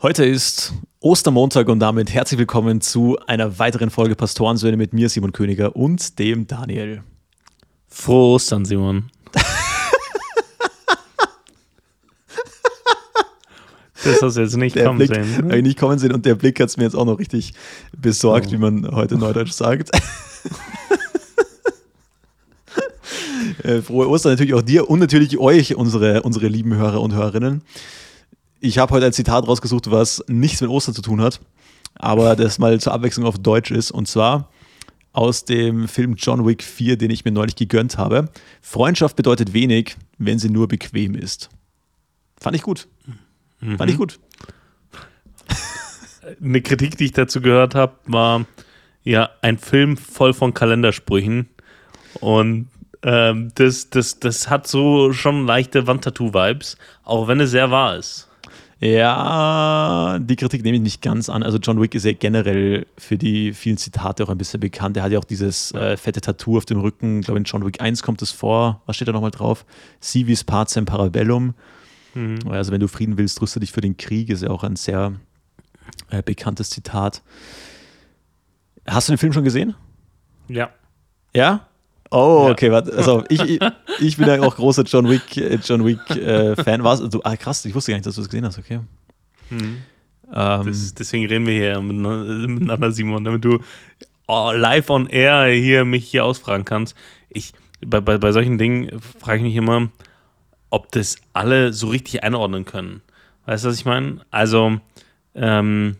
Heute ist Ostermontag und damit herzlich willkommen zu einer weiteren Folge Pastorensöhne mit mir, Simon Königer und dem Daniel. Frohe Ostern, Simon. das hast du jetzt nicht Der kommen Blick, sehen. ich nicht kommen sehen und der Blick hat es mir jetzt auch noch richtig besorgt, Oh. wie man heute Neudeutsch sagt. Äh, Frohe Ostern natürlich auch dir und natürlich euch, unsere, unsere lieben Hörer und Hörerinnen. Ich habe heute ein Zitat rausgesucht, was nichts mit Ostern zu tun hat, aber das mal zur Abwechslung auf Deutsch ist. Und zwar aus dem Film John Wick 4, den ich mir neulich gegönnt habe. Freundschaft bedeutet wenig, wenn sie nur bequem ist. Fand ich gut. Fand ich gut. Eine Kritik, die ich dazu gehört habe, war ja ein Film voll von Kalendersprüchen. Und ähm, das, das, das hat so schon leichte Wandtattoo-Vibes, auch wenn es sehr wahr ist. Ja, die Kritik nehme ich nicht ganz an. Also John Wick ist ja generell für die vielen Zitate auch ein bisschen bekannt. Er hat ja auch dieses äh, fette Tattoo auf dem Rücken. Ich glaube, in John Wick 1 kommt es vor. Was steht da nochmal drauf? Civis pacem parabellum. Also wenn du Frieden willst, rüste dich für den Krieg. Ist ja auch ein sehr äh, bekanntes Zitat. Hast du den Film schon gesehen? Ja. Ja? Oh, Ja. okay, warte. Also ich, ich, ich bin ja auch großer John Wick, äh, John Wick äh, Fan. Warst du? Ah, krass, ich wusste gar nicht, dass du das gesehen hast, okay. Ähm, Das, deswegen reden wir hier miteinander, miteinander, Simon, damit du oh, live on air hier mich hier ausfragen kannst. Ich, bei, bei, bei solchen Dingen frage ich mich immer, ob das alle so richtig einordnen können. Weißt du, was ich meine? Also, ähm,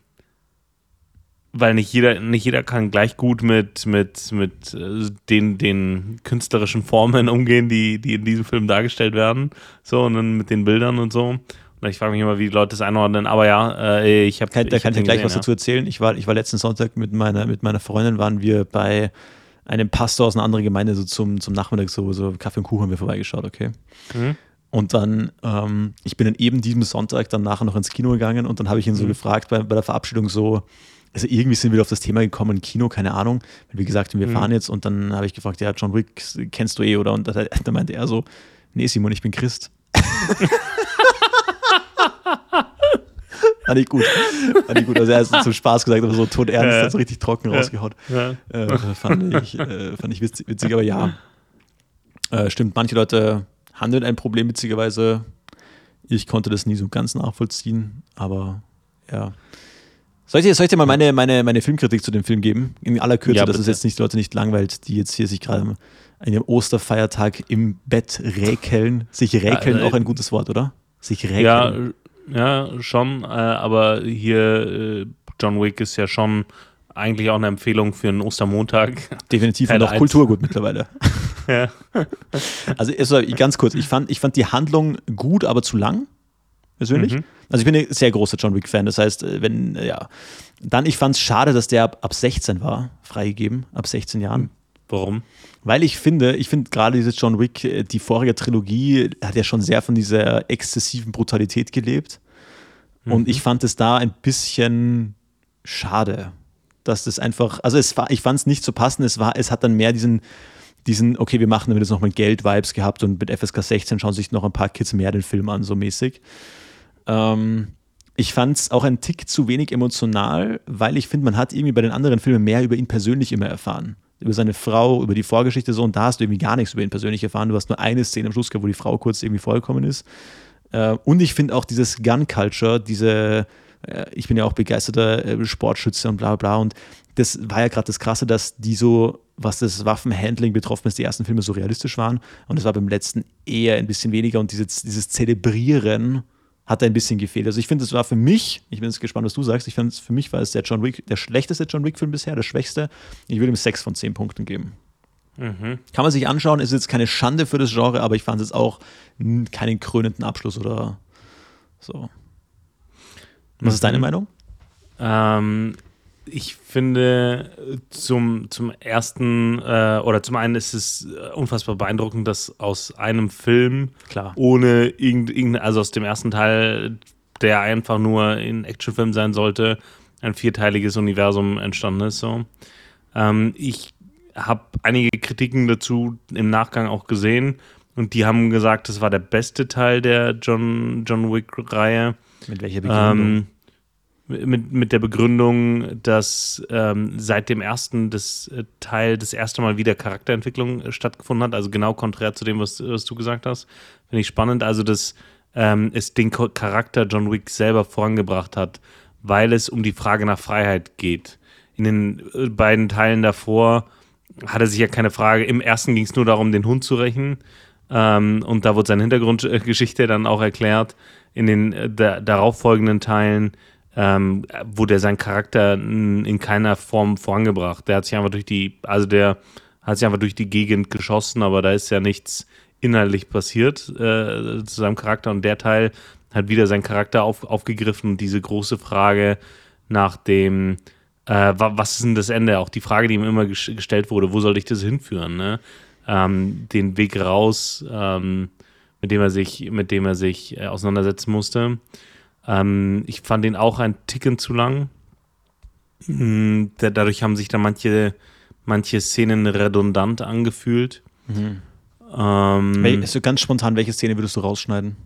weil nicht jeder, nicht jeder kann gleich gut mit, mit, mit äh, den, den künstlerischen Formen umgehen, die, die in diesem Film dargestellt werden. So, und dann mit den Bildern und so. Und ich frage mich immer, wie die Leute das einordnen. Aber ja, äh, ich habe. da kann ich dir gleich was gesehen, dazu erzählen. Ich war, ich war letzten Sonntag mit meiner, mit meiner Freundin, waren wir bei einem Pastor aus einer anderen Gemeinde so zum, zum Nachmittag so, so Kaffee und Kuchen haben wir vorbeigeschaut, okay. Mhm. Und dann, ähm, ich bin dann eben diesen Sonntag dann nachher noch ins Kino gegangen und dann habe ich ihn so Mhm. gefragt bei, bei der Verabschiedung so, also irgendwie sind wir wieder auf das Thema gekommen, Kino, keine Ahnung. Wie gesagt, wir Mhm. fahren jetzt und dann habe ich gefragt, ja, John Wick kennst du eh, oder? Und da, da meinte er so, nee, Simon, ich bin Christ. Fand ich gut. Fand ich gut. Also er hat es zum Spaß gesagt, aber so tot ernst, Ja. hat so richtig trocken rausgehaut. Ja. Äh, fand ich, äh, fand ich witzig, witzig aber ja. Äh, stimmt, manche Leute damit ein Problem, witzigerweise. Ich konnte das nie so ganz nachvollziehen, aber ja. Soll ich dir, soll ich dir mal meine, meine, meine Filmkritik zu dem Film geben? In aller Kürze, Ja, dass es jetzt nicht Leute nicht langweilt, die jetzt hier sich gerade an ihrem Osterfeiertag im Bett räkeln. Sich räkeln, Ja, äh, auch ein gutes Wort, oder? Sich räkeln. Ja, ja, schon. Äh, aber hier, äh, John Wick ist ja schon eigentlich auch eine Empfehlung für einen Ostermontag. Definitiv Teil und auch eins. Kulturgut mittlerweile. ja. Also also ganz kurz, ich fand, ich fand die Handlung gut, aber zu lang, persönlich. Mhm. Also ich bin ein sehr großer John Wick-Fan, das heißt, äh, wenn, äh, ja. Dann, ich fand es schade, dass der ab, ab 16 war, freigegeben, ab 16 Jahren. Warum? Weil ich finde, ich finde gerade dieses John Wick, äh, die vorige Trilogie hat ja schon sehr von dieser exzessiven Brutalität gelebt. Und ich fand es da ein bisschen schade, dass das einfach, also es war, ich fand es nicht so passend, es war, es hat dann mehr diesen, diesen, okay, wir machen damit jetzt noch mit Geld-Vibes gehabt und mit FSK 16 schauen sich noch ein paar Kids mehr den Film an, so mäßig. Ähm, ich fand es auch ein Tick zu wenig emotional, weil ich finde, man hat irgendwie bei den anderen Filmen mehr über ihn persönlich immer erfahren. Über seine Frau, über die Vorgeschichte so und da hast du irgendwie gar nichts über ihn persönlich erfahren. Du hast nur eine Szene am Schluss gehabt, wo die Frau kurz irgendwie vorgekommen ist. Äh, und ich finde auch dieses Gun-Culture, diese, äh, ich bin ja auch begeisterter äh, Sportschütze und bla bla bla. Und das war ja gerade das Krasse, dass die so, was das Waffenhandling betroffen ist, die ersten Filme so realistisch waren. Und das war beim letzten eher ein bisschen weniger. Und dieses, dieses Zelebrieren hat ein bisschen gefehlt. Also ich finde, es war für mich, ich bin jetzt gespannt, was du sagst, ich finde, für mich war es der John Wick, der schlechteste John Wick-Film bisher, der schwächste. Ich würde ihm sechs von zehn Punkten geben. Mhm. Kann man sich anschauen, ist jetzt keine Schande für das Genre, aber ich fand es jetzt auch keinen krönenden Abschluss oder so. Was ist deine Mhm. Meinung? Ähm, ich finde zum, zum ersten äh, oder zum einen ist es äh, unfassbar beeindruckend, dass aus einem Film Klar. ohne irgend, irgend, also aus dem ersten Teil, der einfach nur ein Actionfilm sein sollte, ein vierteiliges Universum entstanden ist. So. Ähm, ich habe einige Kritiken dazu im Nachgang auch gesehen und die haben gesagt, das war der beste Teil der John, John Wick-Reihe. Mit welcher Begründung? Ähm, mit, mit der Begründung, dass ähm, seit dem ersten das, äh, Teil das erste Mal wieder Charakterentwicklung äh, stattgefunden hat. Also genau konträr zu dem, was, was du gesagt hast. Finde ich spannend. Also, dass ähm, es den Charakter John Wick selber vorangebracht hat, weil es um die Frage nach Freiheit geht. In den äh, beiden Teilen davor hatte sich ja keine Frage. Im ersten ging es nur darum, den Hund zu rächen. Ähm, und da wurde seine Hintergrundgeschichte dann auch erklärt. In den äh, darauffolgenden Teilen ähm, wurde seinen Charakter in keiner Form vorangebracht. Der hat sich einfach durch die, also der hat sich einfach durch die Gegend geschossen, aber da ist ja nichts inhaltlich passiert äh, zu seinem Charakter. Und der Teil hat wieder seinen Charakter auf, aufgegriffen und diese große Frage nach dem, äh, was ist denn das Ende? Auch die Frage, die ihm immer gestellt wurde, wo soll ich das hinführen? Ne? Ähm, den Weg raus, ähm, mit dem er sich, mit dem er sich äh, auseinandersetzen musste. Ähm, ich fand den auch ein Ticken zu lang. Mhm, dadurch haben sich da manche, manche Szenen redundant angefühlt. Mhm. Ähm, so ganz spontan, welche Szene würdest du rausschneiden?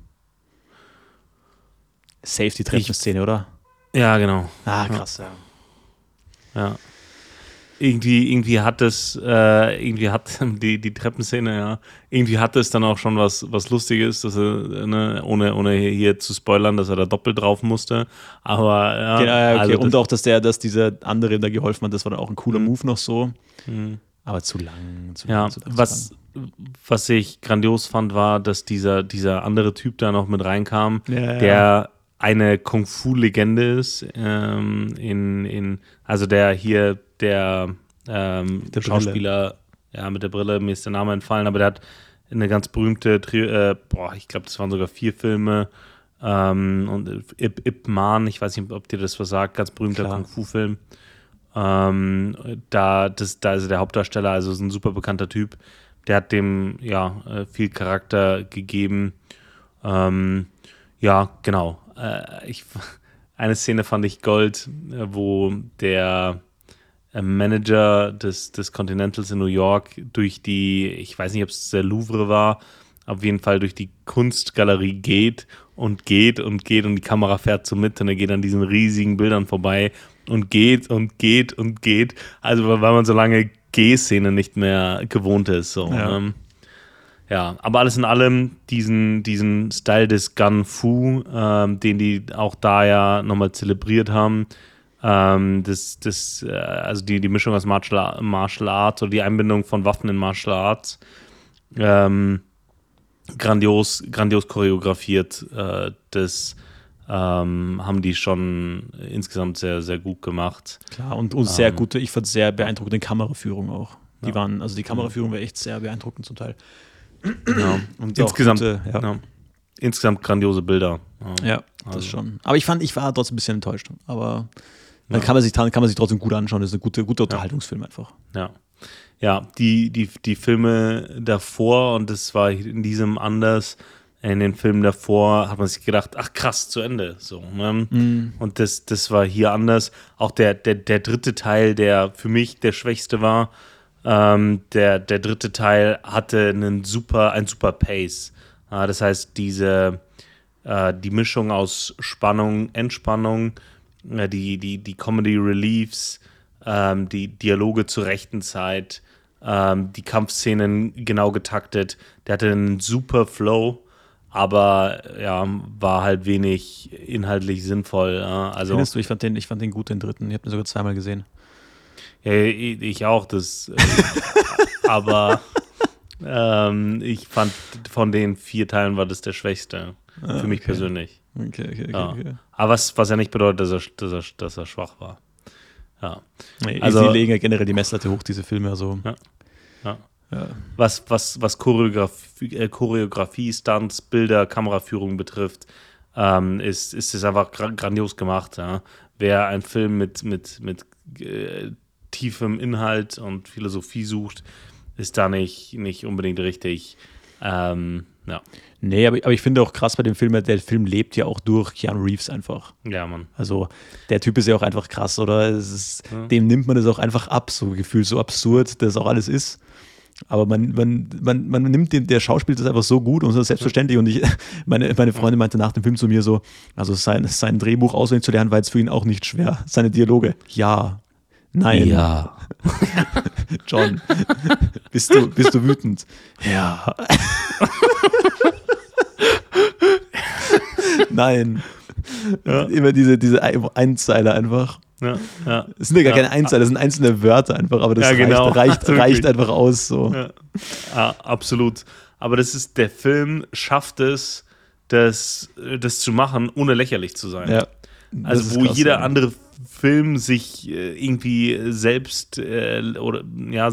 Safety-Treppenszene, oder? Ja, genau. Ah, krass, ja. Ja. Irgendwie, irgendwie hat es, äh, irgendwie hat die, die Treppenszene, ja, irgendwie hat es dann auch schon was, was Lustiges, dass er, ne, ohne, ohne hier zu spoilern, dass er da doppelt drauf musste. Aber ja. Genau, ja okay. also Und auch, dass der, dass dieser andere da geholfen hat, das war dann auch ein cooler mhm. Move noch so. Mhm. Aber zu lang. Zu ja, zu was, lang was ich grandios fand, war, dass dieser, dieser andere Typ da noch mit reinkam, ja, der eine Kung-Fu-Legende ist. Ähm, in, in, also der hier, der, ähm, der Schauspieler, ja, mit der Brille, mir ist der Name entfallen, aber der hat eine ganz berühmte, äh, boah, ich glaube, das waren sogar vier Filme. Ähm, und Ip, Ip Man, ich weiß nicht, ob dir das was sagt, ganz berühmter Kung-Fu-Film. Ähm, da, das, da ist der Hauptdarsteller, also ist ein super bekannter Typ der hat dem ja äh, viel Charakter gegeben. Ähm, ja, genau. Äh, ich, eine Szene fand ich Gold, äh, wo der äh, Manager des, des Continentals in New York durch die, ich weiß nicht, ob es der Louvre war, auf jeden Fall durch die Kunstgalerie geht und geht und geht und die Kamera fährt so mit und er geht an diesen riesigen Bildern vorbei und geht und geht und geht. Also weil man so lange G-Szene nicht mehr gewohnt ist. So, ja. Ähm, ja, aber alles in allem diesen, diesen Style des Gun Fu, ähm, den die auch da ja nochmal zelebriert haben, ähm, das, das, äh, also die, die Mischung aus Martial, Martial Arts oder die Einbindung von Waffen in Martial Arts, ähm, grandios, grandios choreografiert. Äh, das ähm, haben die schon insgesamt sehr, sehr gut gemacht. Klar, und, und sehr ähm, gute, ich fand sehr beeindruckende Kameraführung auch. Die ja. waren, also die Kameraführung war echt sehr beeindruckend zum Teil. Ja. Und insgesamt, gute, ja. ja. insgesamt grandiose Bilder. Ja, also. das schon. Aber ich fand, ich war trotzdem ein bisschen enttäuscht. Aber dann kann man sich, kann man sich trotzdem gut anschauen. Das ist ein guter, guter Unterhaltungsfilm einfach. Ja. Ja, die, die, die Filme davor, und das war in diesem anders, in den Filmen davor hat man sich gedacht, ach krass, zu Ende. So, ne? mm. Und das, das war hier anders. Auch der, der, der dritte Teil, der für mich der schwächste war, ähm, der, der dritte Teil hatte einen super, ein super Pace. Äh, das heißt, diese, äh, die Mischung aus Spannung, Entspannung, äh, die, die, die Comedy Reliefs, ähm, die Dialoge zur rechten Zeit, ähm, die Kampfszenen genau getaktet, der hatte einen super Flow aber ja, war halt wenig inhaltlich sinnvoll. Also, du, ich fand, den, ich fand den gut, den dritten. Ich habe den sogar zweimal gesehen. Ja, ich auch, das. Äh, aber ähm, ich fand, von den vier Teilen war das der schwächste. Ah, für mich okay. persönlich. Okay, okay, okay, ja. okay. Aber was, was ja nicht bedeutet, dass er, dass er, dass er schwach war. Ja. Nee, also, sie legen ja generell die Messlatte hoch, diese Filme. Also. Ja. ja. Ja. Was, was, was Choreografie, äh, Choreografie, Stunts, Bilder, Kameraführung betrifft, ähm, ist, ist es einfach grandios gemacht. Ja. Wer einen Film mit, mit, mit äh, tiefem Inhalt und Philosophie sucht, ist da nicht, nicht unbedingt richtig. Ähm, ja. Nee, aber, aber ich finde auch krass bei dem Film, der Film lebt ja auch durch Keanu Reeves einfach. Ja, Mann. Also der Typ ist ja auch einfach krass, oder? Ist, ja. Dem nimmt man das auch einfach ab, so gefühlt so absurd, dass auch alles ist. Aber man, man, man, man nimmt den, der Schauspiel das einfach so gut und so selbstverständlich. Und ich, meine, meine Freundin meinte nach dem Film zu mir so, also sein, sein Drehbuch auswendig zu lernen, war jetzt für ihn auch nicht schwer. Seine Dialoge, ja, nein. Ja. John, bist du, bist du wütend? Ja. nein. Ja. Immer diese, diese Einzeiler einfach. Ja, ja. Es sind ja gar keine Einzeiler, das sind einzelne Wörter einfach, aber das Ja, genau. reicht, reicht, reicht einfach aus. So. Ja. ja, absolut. Aber das ist, der Film schafft es, das, das zu machen, ohne lächerlich zu sein. Ja, das Also wo krass, jeder ja. andere Film sich äh, irgendwie selbst äh, oder ja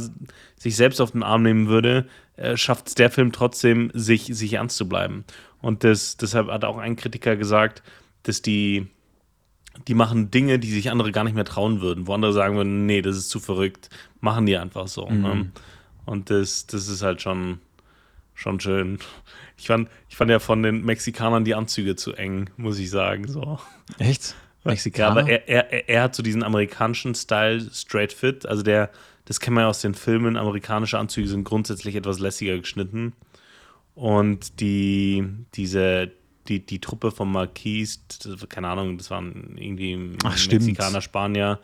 sich selbst auf den Arm nehmen würde, äh, schafft es der Film trotzdem, sich, sich ernst zu bleiben. Und das, deshalb hat auch ein Kritiker gesagt, dass die, die machen Dinge, die sich andere gar nicht mehr trauen würden, wo andere sagen würden, nee, das ist zu verrückt, machen die einfach so. Mhm. Ne? Und das, das ist halt schon, schon schön. Ich fand, ich fand ja von den Mexikanern die Anzüge zu eng, muss ich sagen. So. Echt? Ja, Mexikaner? aber er, er, er- hat so diesen amerikanischen Style straight fit. Also der, das kennen wir ja aus den Filmen. Amerikanische Anzüge sind grundsätzlich etwas lässiger geschnitten. Und die, diese, die, die Truppe von Marquis, keine Ahnung, das waren irgendwie Ach. Mexikaner, Spanier,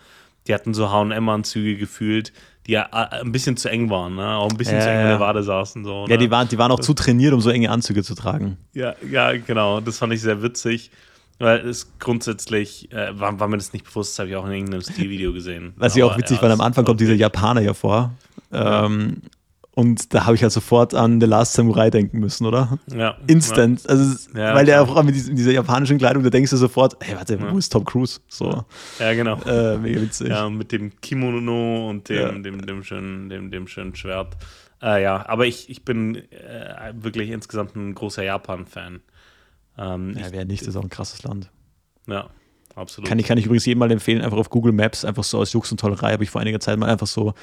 die hatten so HM-Anzüge gefühlt, die ja äh, ein bisschen zu eng waren, ne? Auch ein bisschen Ja, zu eng in ja. der Wade saßen. So, ja, ne? die waren, die waren auch zu trainiert, um so enge Anzüge zu tragen. Ja, ja, genau. Das fand ich sehr witzig. Weil es grundsätzlich, äh, war, war mir das nicht bewusst, das habe ich auch in irgendeinem Stilvideo gesehen. Was ich auch Aber, witzig ja, fand, am Anfang war kommt dieser Japaner ja vor. Ähm, und da habe ich halt sofort an The Last Samurai denken müssen, oder? Ja, Instant. Also, es- Ja, weil der auch mit dieser, dieser japanischen Kleidung, da denkst du sofort, hey, warte, Ja. wo ist Tom Cruise? So, Ja, ja genau. äh, mega witzig. Ja, mit dem Kimono und dem, Ja. dem, dem, schönen, dem, dem schönen Schwert. Äh, ja, aber ich, ich bin äh, wirklich insgesamt ein großer Japan-Fan. Ähm, Ja, wer nicht, das ist auch ein krasses Land. ja, absolut. Kann ich, kann ich übrigens jedem mal empfehlen, einfach auf Google Maps, einfach so aus Jux und Tollerei, habe ich vor einiger Zeit mal einfach so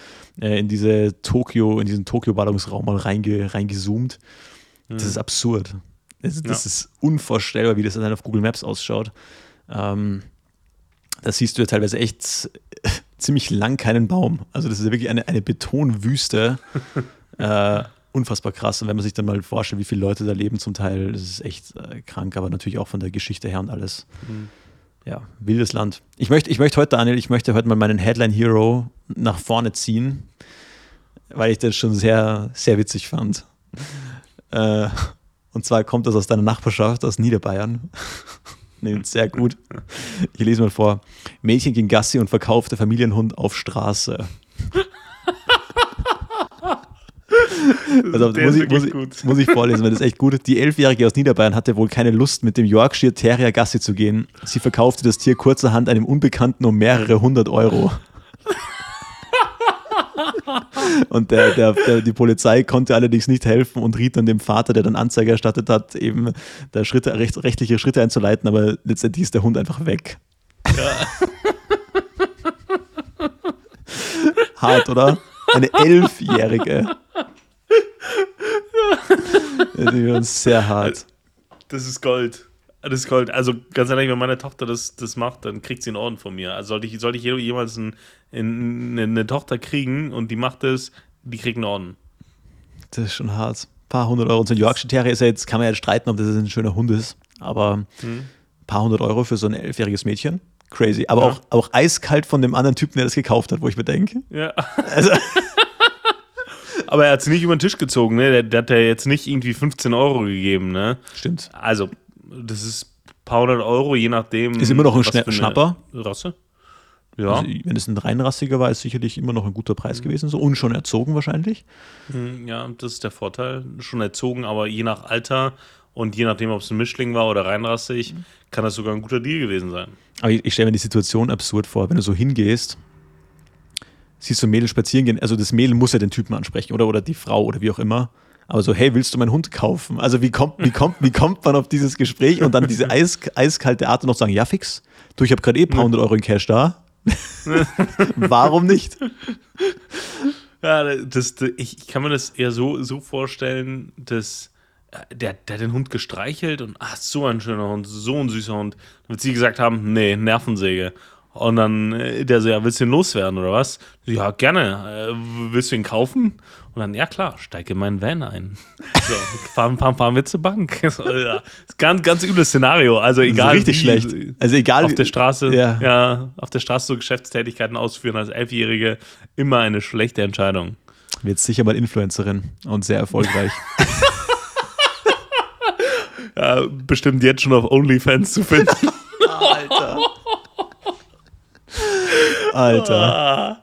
äh, in diese Tokio, in diesen Tokio-Ballungsraum mal reinge, reingezoomt. Das ist absurd. Das, das Ja. ist unvorstellbar, wie das dann auf Google Maps ausschaut. Ähm, da siehst du ja teilweise echt ziemlich lang keinen Baum. Also das ist ja wirklich eine, eine Betonwüste. äh, unfassbar krass. Und wenn man sich dann mal vorstellt, wie viele Leute da leben zum Teil, das ist echt äh, krank, aber natürlich auch von der Geschichte her und alles. Mhm. Ja, wildes Land. Ich möchte, ich möchte heute, Daniel, ich möchte heute mal meinen Headline Hero nach vorne ziehen, weil ich das schon sehr, sehr witzig fand. Äh, und zwar kommt das aus deiner Nachbarschaft, aus Niederbayern. nee, sehr gut. Ich lese mal vor. Mädchen ging Gassi und verkaufte Familienhund auf Straße. Also, muss, ich, muss, ich, muss ich vorlesen, weil das ist echt gut. Die Elfjährige aus Niederbayern hatte wohl keine Lust, mit dem Yorkshire Terrier Gassi zu gehen. Sie verkaufte das Tier kurzerhand einem Unbekannten um mehrere hundert Euro. Und der, der, der, die Polizei konnte allerdings nicht helfen und riet dann dem Vater, der dann Anzeige erstattet hat, eben da Schritte, recht, rechtliche Schritte einzuleiten, aber letztendlich ist der Hund einfach weg. Hart, oder? Eine Elfjährige. Das ist sehr hart. Das ist Gold. Das ist Gold. Also ganz ehrlich, wenn meine Tochter das, das macht, dann kriegt sie einen Orden von mir. Also sollte ich, sollte ich jemals ein, ein, eine, Tochter kriegen und die macht das, die kriegt einen Orden. Das ist schon hart. Ein paar hundert Euro. Und so ein Yorkshire Terrier ist ja jetzt, kann man ja streiten, ob das ein schöner Hund ist. Aber ein paar hundert Euro für so ein elfjähriges Mädchen. Crazy. Aber Ja. auch, auch eiskalt von dem anderen Typen, der das gekauft hat, wo ich mir denke. Ja. Also, Aber er hat sie nicht über den Tisch gezogen, ne? Der, der hat ja jetzt nicht irgendwie 15 Euro gegeben, ne? stimmt. Also, das ist ein paar hundert Euro, je nachdem. Ist immer noch ein Schna Schnapper. Rasse? Ja. Also, wenn es ein reinrassiger war, ist sicherlich immer noch ein guter Preis gewesen. So. Und schon erzogen wahrscheinlich. Hm, Ja, das ist der Vorteil. Schon erzogen, aber je nach Alter und je nachdem, ob es ein Mischling war oder reinrassig, kann das sogar ein guter Deal gewesen sein. Aber ich, ich stelle mir die Situation absurd vor, wenn du so hingehst, siehst du Mädel spazieren gehen, also das Mädel muss ja den Typen ansprechen oder, oder die Frau oder wie auch immer. Aber so, hey, willst du meinen Hund kaufen? Also wie kommt, wie kommt, wie kommt man auf dieses Gespräch und dann diese eis, eiskalte Art und noch sagen, ja fix, du, ich habe gerade eh ein paar hundert Euro in Cash da. Warum nicht? Ja, das, ich, kann mir das eher so, so vorstellen, dass äh, der, der den Hund gestreichelt und ach, so ein schöner Hund, so ein süßer Hund. Dann sie gesagt haben, nee, Nervensäge. Und dann äh, der so, ja, willst du ihn loswerden oder was? Ja, gerne. Äh, willst du ihn kaufen? Und dann, ja klar, steige in meinen Van ein. So, fahren, fahren, fahren wir zur Bank. So, ja. Ganz, ganz übles Szenario. Also egal. richtig wie, schlecht. Also egal. Auf der Straße, Ja. ja. auf der Straße so Geschäftstätigkeiten ausführen als Elfjährige, immer eine schlechte Entscheidung. Wird sicher mal Influencerin und sehr erfolgreich. Ja, bestimmt jetzt schon auf OnlyFans zu finden. Alter. Alter.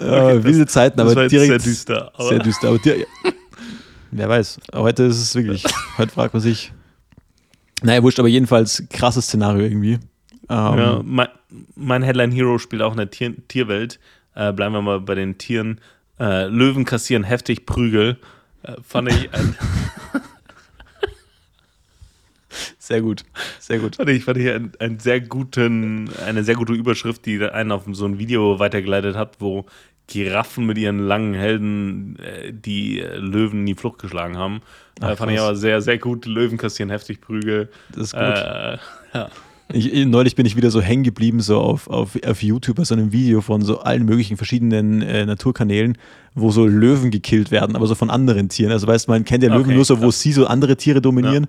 Äh, diese Zeiten, das aber war jetzt direkt. sehr düster. Aber Sehr düster. Aber dir, wer weiß. Heute ist es wirklich. Heute fragt man sich. Naja, wurscht, aber jedenfalls krasses Szenario irgendwie. Ähm, Ja, mein, mein Headline Hero spielt auch in der Tier, Tierwelt. Äh, bleiben wir mal bei den Tieren. Äh, Löwen kassieren heftig Prügel. Äh, fand ich, ein, Sehr gut. Sehr gut. fand ich, fand ich ein, ein sehr guten, eine sehr gute Überschrift, die einen auf so ein Video weitergeleitet hat, wo Giraffen mit ihren langen Helden äh, die äh, Löwen in die Flucht geschlagen haben. Ach, äh, fand ich krass. aber sehr, sehr gut. Löwen kassieren heftig Prügel. Das ist gut. Äh, ja. Ich, ich- neulich bin ich wieder so hängen geblieben, so auf, auf, auf YouTube bei so einem Video von so allen möglichen verschiedenen äh, Naturkanälen, wo so Löwen gekillt werden, aber so von anderen Tieren. Also weißt du, man kennt ja Löwen Okay, nur so, wo sie so andere Tiere dominieren.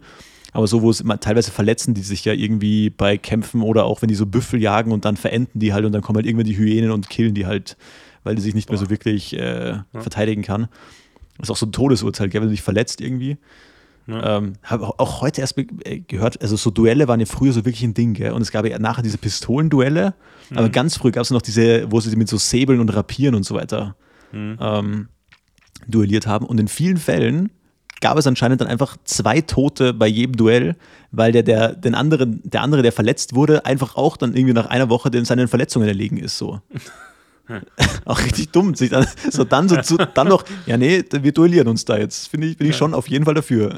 Aber so, wo es immer teilweise verletzen die sich ja irgendwie bei Kämpfen oder auch wenn die so Büffel jagen und dann verenden die halt und dann kommen halt irgendwann die Hyänen und killen die halt, weil die sich nicht mehr so wirklich äh, verteidigen kann. Das ist auch so ein Todesurteil, gell, wenn du dich verletzt irgendwie. Ja. Ähm, habe auch, heute erst äh, gehört, also so Duelle waren ja früher so wirklich ein Ding, gell? Und es gab ja nachher diese Pistolenduelle, aber ganz früh gab es noch diese, wo sie mit so Säbeln und Rapieren und so weiter ähm, duelliert haben. Und in vielen Fällen gab es anscheinend dann einfach zwei Tote bei jedem Duell, weil der, der, den anderen, der andere, der verletzt wurde, einfach auch dann irgendwie nach einer Woche den seinen Verletzungen erlegen ist. So. auch richtig dumm. Sich dann, so dann, so, zu, dann noch, ja, nee, wir duellieren uns da jetzt. Finde ich, bin ich schon auf jeden Fall dafür.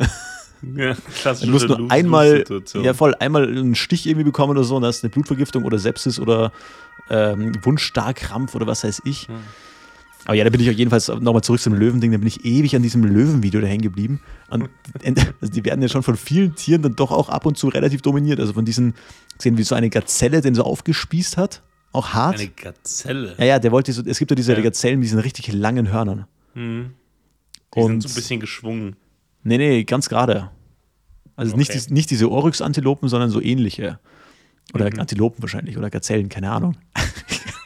Ja, klassische Du musst nur Lose- einmal, ja voll, einmal einen Stich irgendwie bekommen oder so und hast eine Blutvergiftung oder Sepsis oder ähm, Wundstarkrampf oder was weiß ich. Aber ja, da bin ich auch jedenfalls nochmal zurück zum Löwending, da bin ich ewig an diesem Löwenvideo da hängen geblieben. Und also die werden ja schon von vielen Tieren dann doch auch ab und zu relativ dominiert. Also von diesen, gesehen, wie so eine Gazelle den so aufgespießt hat, auch hart. Eine Gazelle. ja, ja, der wollte so, es gibt ja diese Ja. Gazellen mit diesen richtig langen Hörnern. Mhm. Die Und sind so ein bisschen geschwungen. Nee, nee, ganz gerade. Also nicht, Okay. dies- nicht diese Oryx-Antilopen, sondern so ähnliche. Oder Mhm. Antilopen wahrscheinlich oder Gazellen, keine Ahnung.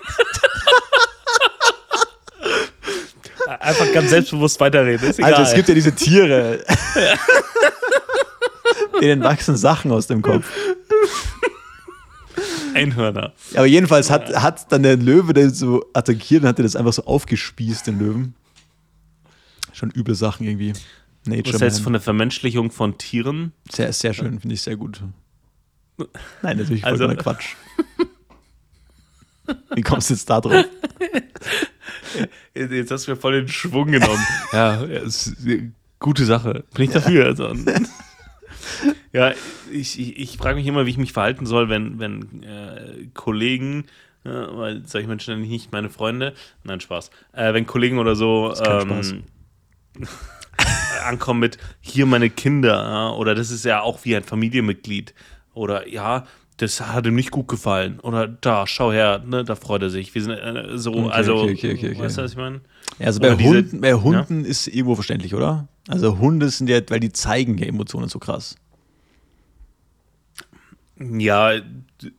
Einfach ganz selbstbewusst weiterreden. Ist egal. Also es gibt ja diese Tiere. Denen wachsen Sachen aus dem Kopf. Einhörner. Aber jedenfalls hat, hat dann der Löwe den so attackiert und hat den das einfach so aufgespießt, den Löwen. Schon üble Sachen irgendwie. Nature Was Man. von der Vermenschlichung von Tieren? Sehr, sehr schön, finde ich sehr gut. Nein, natürlich Also- vollkommener Quatsch. Wie kommst du jetzt da drauf? Jetzt hast du mir voll den Schwung genommen. ja, gute Sache. Bin ich dafür. Also. ja, ich, ich, ich frage mich immer, wie ich mich verhalten soll, wenn, wenn äh, Kollegen, äh, weil solche Menschen nenne ich nicht meine Freunde, nein, Spaß, äh, wenn Kollegen oder so ähm, ankommen mit hier meine Kinder oder das ist ja auch wie ein Familienmitglied oder ja, das hat ihm nicht gut gefallen oder da, schau her, ne, da freut er sich. Wir sind äh, so, Okay, also, okay, okay, weißt du, was ich meine? Ja, also bei Oder diese- Hunden, bei Hunden ist irgendwo verständlich, oder? Also Hunde sind ja, weil die zeigen ja Emotionen so krass. Ja,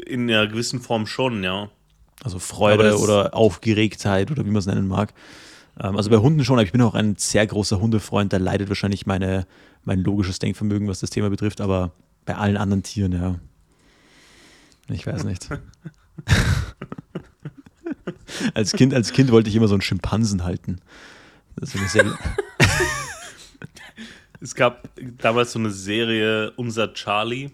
in einer gewissen Form schon, ja. Also Freude oder Aufgeregtheit oder wie man es nennen mag. Ähm, also bei Hunden schon, aber ich bin auch ein sehr großer Hundefreund, da leidet wahrscheinlich meine, mein logisches Denkvermögen, was das Thema betrifft, aber bei allen anderen Tieren, ja. Ich weiß nicht. als, kind, als Kind wollte ich immer so einen Schimpansen halten. Das ist sehr, Es gab damals so eine Serie Unser Charlie.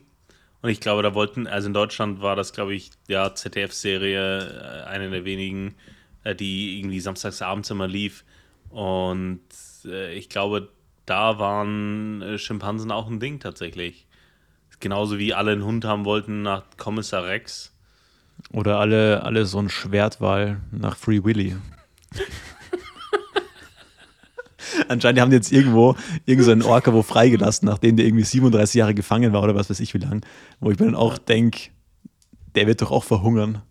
Und ich glaube, da wollten, also in Deutschland war das, glaube ich, ja, ZDF-Serie, äh, eine der wenigen, äh, die irgendwie samstags abends immer lief. Und äh, ich glaube, da waren Schimpansen auch ein Ding tatsächlich. Genauso wie alle einen Hund haben wollten nach Kommissar Rex. Oder alle, alle so ein Schwertwal nach Free Willy. Anscheinend haben die jetzt irgendwo irgendeinen so einen Orca wo freigelassen, nachdem der irgendwie 37 Jahre gefangen war oder was weiß ich wie lang. Wo ich mir dann auch denke, der wird doch auch verhungern.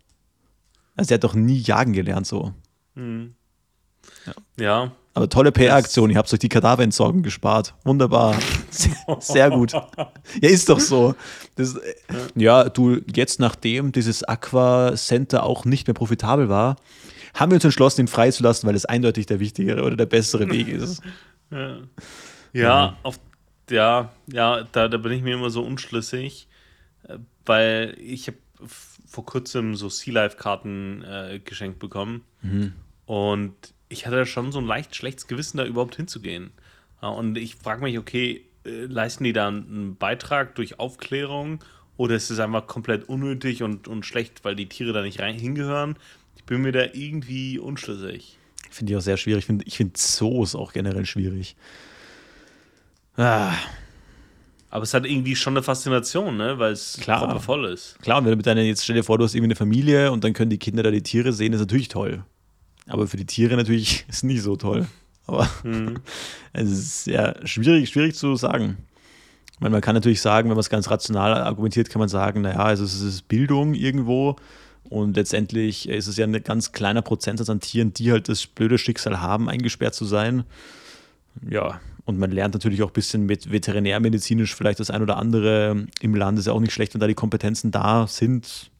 Also er hat doch nie jagen gelernt so. Mhm. Ja. ja. Aber tolle PR-Aktion, ihr habt euch die Kadaverentsorgung gespart. Wunderbar. Sehr, sehr, gut. Ja, ist doch so. Das, ja, du, jetzt nachdem dieses Aqua Center auch nicht mehr profitabel war, haben wir uns entschlossen, ihn freizulassen, weil es eindeutig der wichtigere oder der bessere Weg ist. Ja, ja, auf, ja, ja da, da bin ich mir immer so unschlüssig, äh, weil ich habe vor kurzem so Sea Life-Karten äh, geschenkt bekommen. Mhm. Und ich hatte schon so ein leicht schlechtes Gewissen, da überhaupt hinzugehen. Und ich frage mich, okay, äh, leisten die da einen Beitrag durch Aufklärung oder ist es einfach komplett unnötig und, und schlecht, weil die Tiere da nicht rein hingehören? Ich bin mir da irgendwie unschlüssig. Finde ich auch sehr schwierig. Ich finde ich find Zoos auch generell schwierig. Ah. Aber es hat irgendwie schon eine Faszination, ne? weil es voll ist. Klar, und wenn du mit deiner, jetzt stell dir vor, du hast irgendwie eine Familie und dann können die Kinder da die Tiere sehen, ist natürlich toll. Aber für die Tiere natürlich ist es nicht so toll. Aber mhm. es ist ja schwierig, schwierig zu sagen. Ich meine, man kann natürlich sagen, wenn man es ganz rational argumentiert, kann man sagen, naja, also es ist Bildung irgendwo und letztendlich ist es ja ein ganz kleiner Prozentsatz an Tieren, die halt das blöde Schicksal haben, eingesperrt zu sein. Ja, und man lernt natürlich auch ein bisschen mit veterinärmedizinisch vielleicht das ein oder andere im Land. Ist ja auch nicht schlecht, wenn da die Kompetenzen da sind.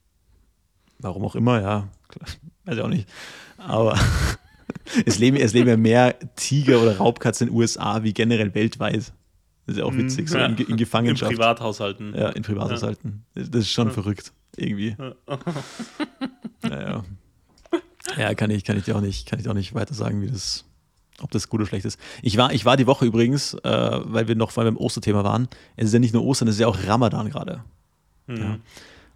Warum auch immer, ja. Weiß ich auch nicht. Aber es leben, es leben ja mehr Tiger oder Raubkatzen in den USA wie generell weltweit. Das ist ja auch witzig, so in, in Gefangenschaft. In Privathaushalten. Ja, in Privathaushalten. Ja. Das ist schon ja. verrückt, irgendwie. naja. Ja, kann ich, kann ich dir auch nicht, kann ich auch nicht weiter sagen, wie das, ob das gut oder schlecht ist. Ich war, ich war die Woche übrigens, äh, weil wir noch vor allem im Osterthema waren. Es ist ja nicht nur Ostern, es ist ja auch Ramadan gerade. Mhm. Ja.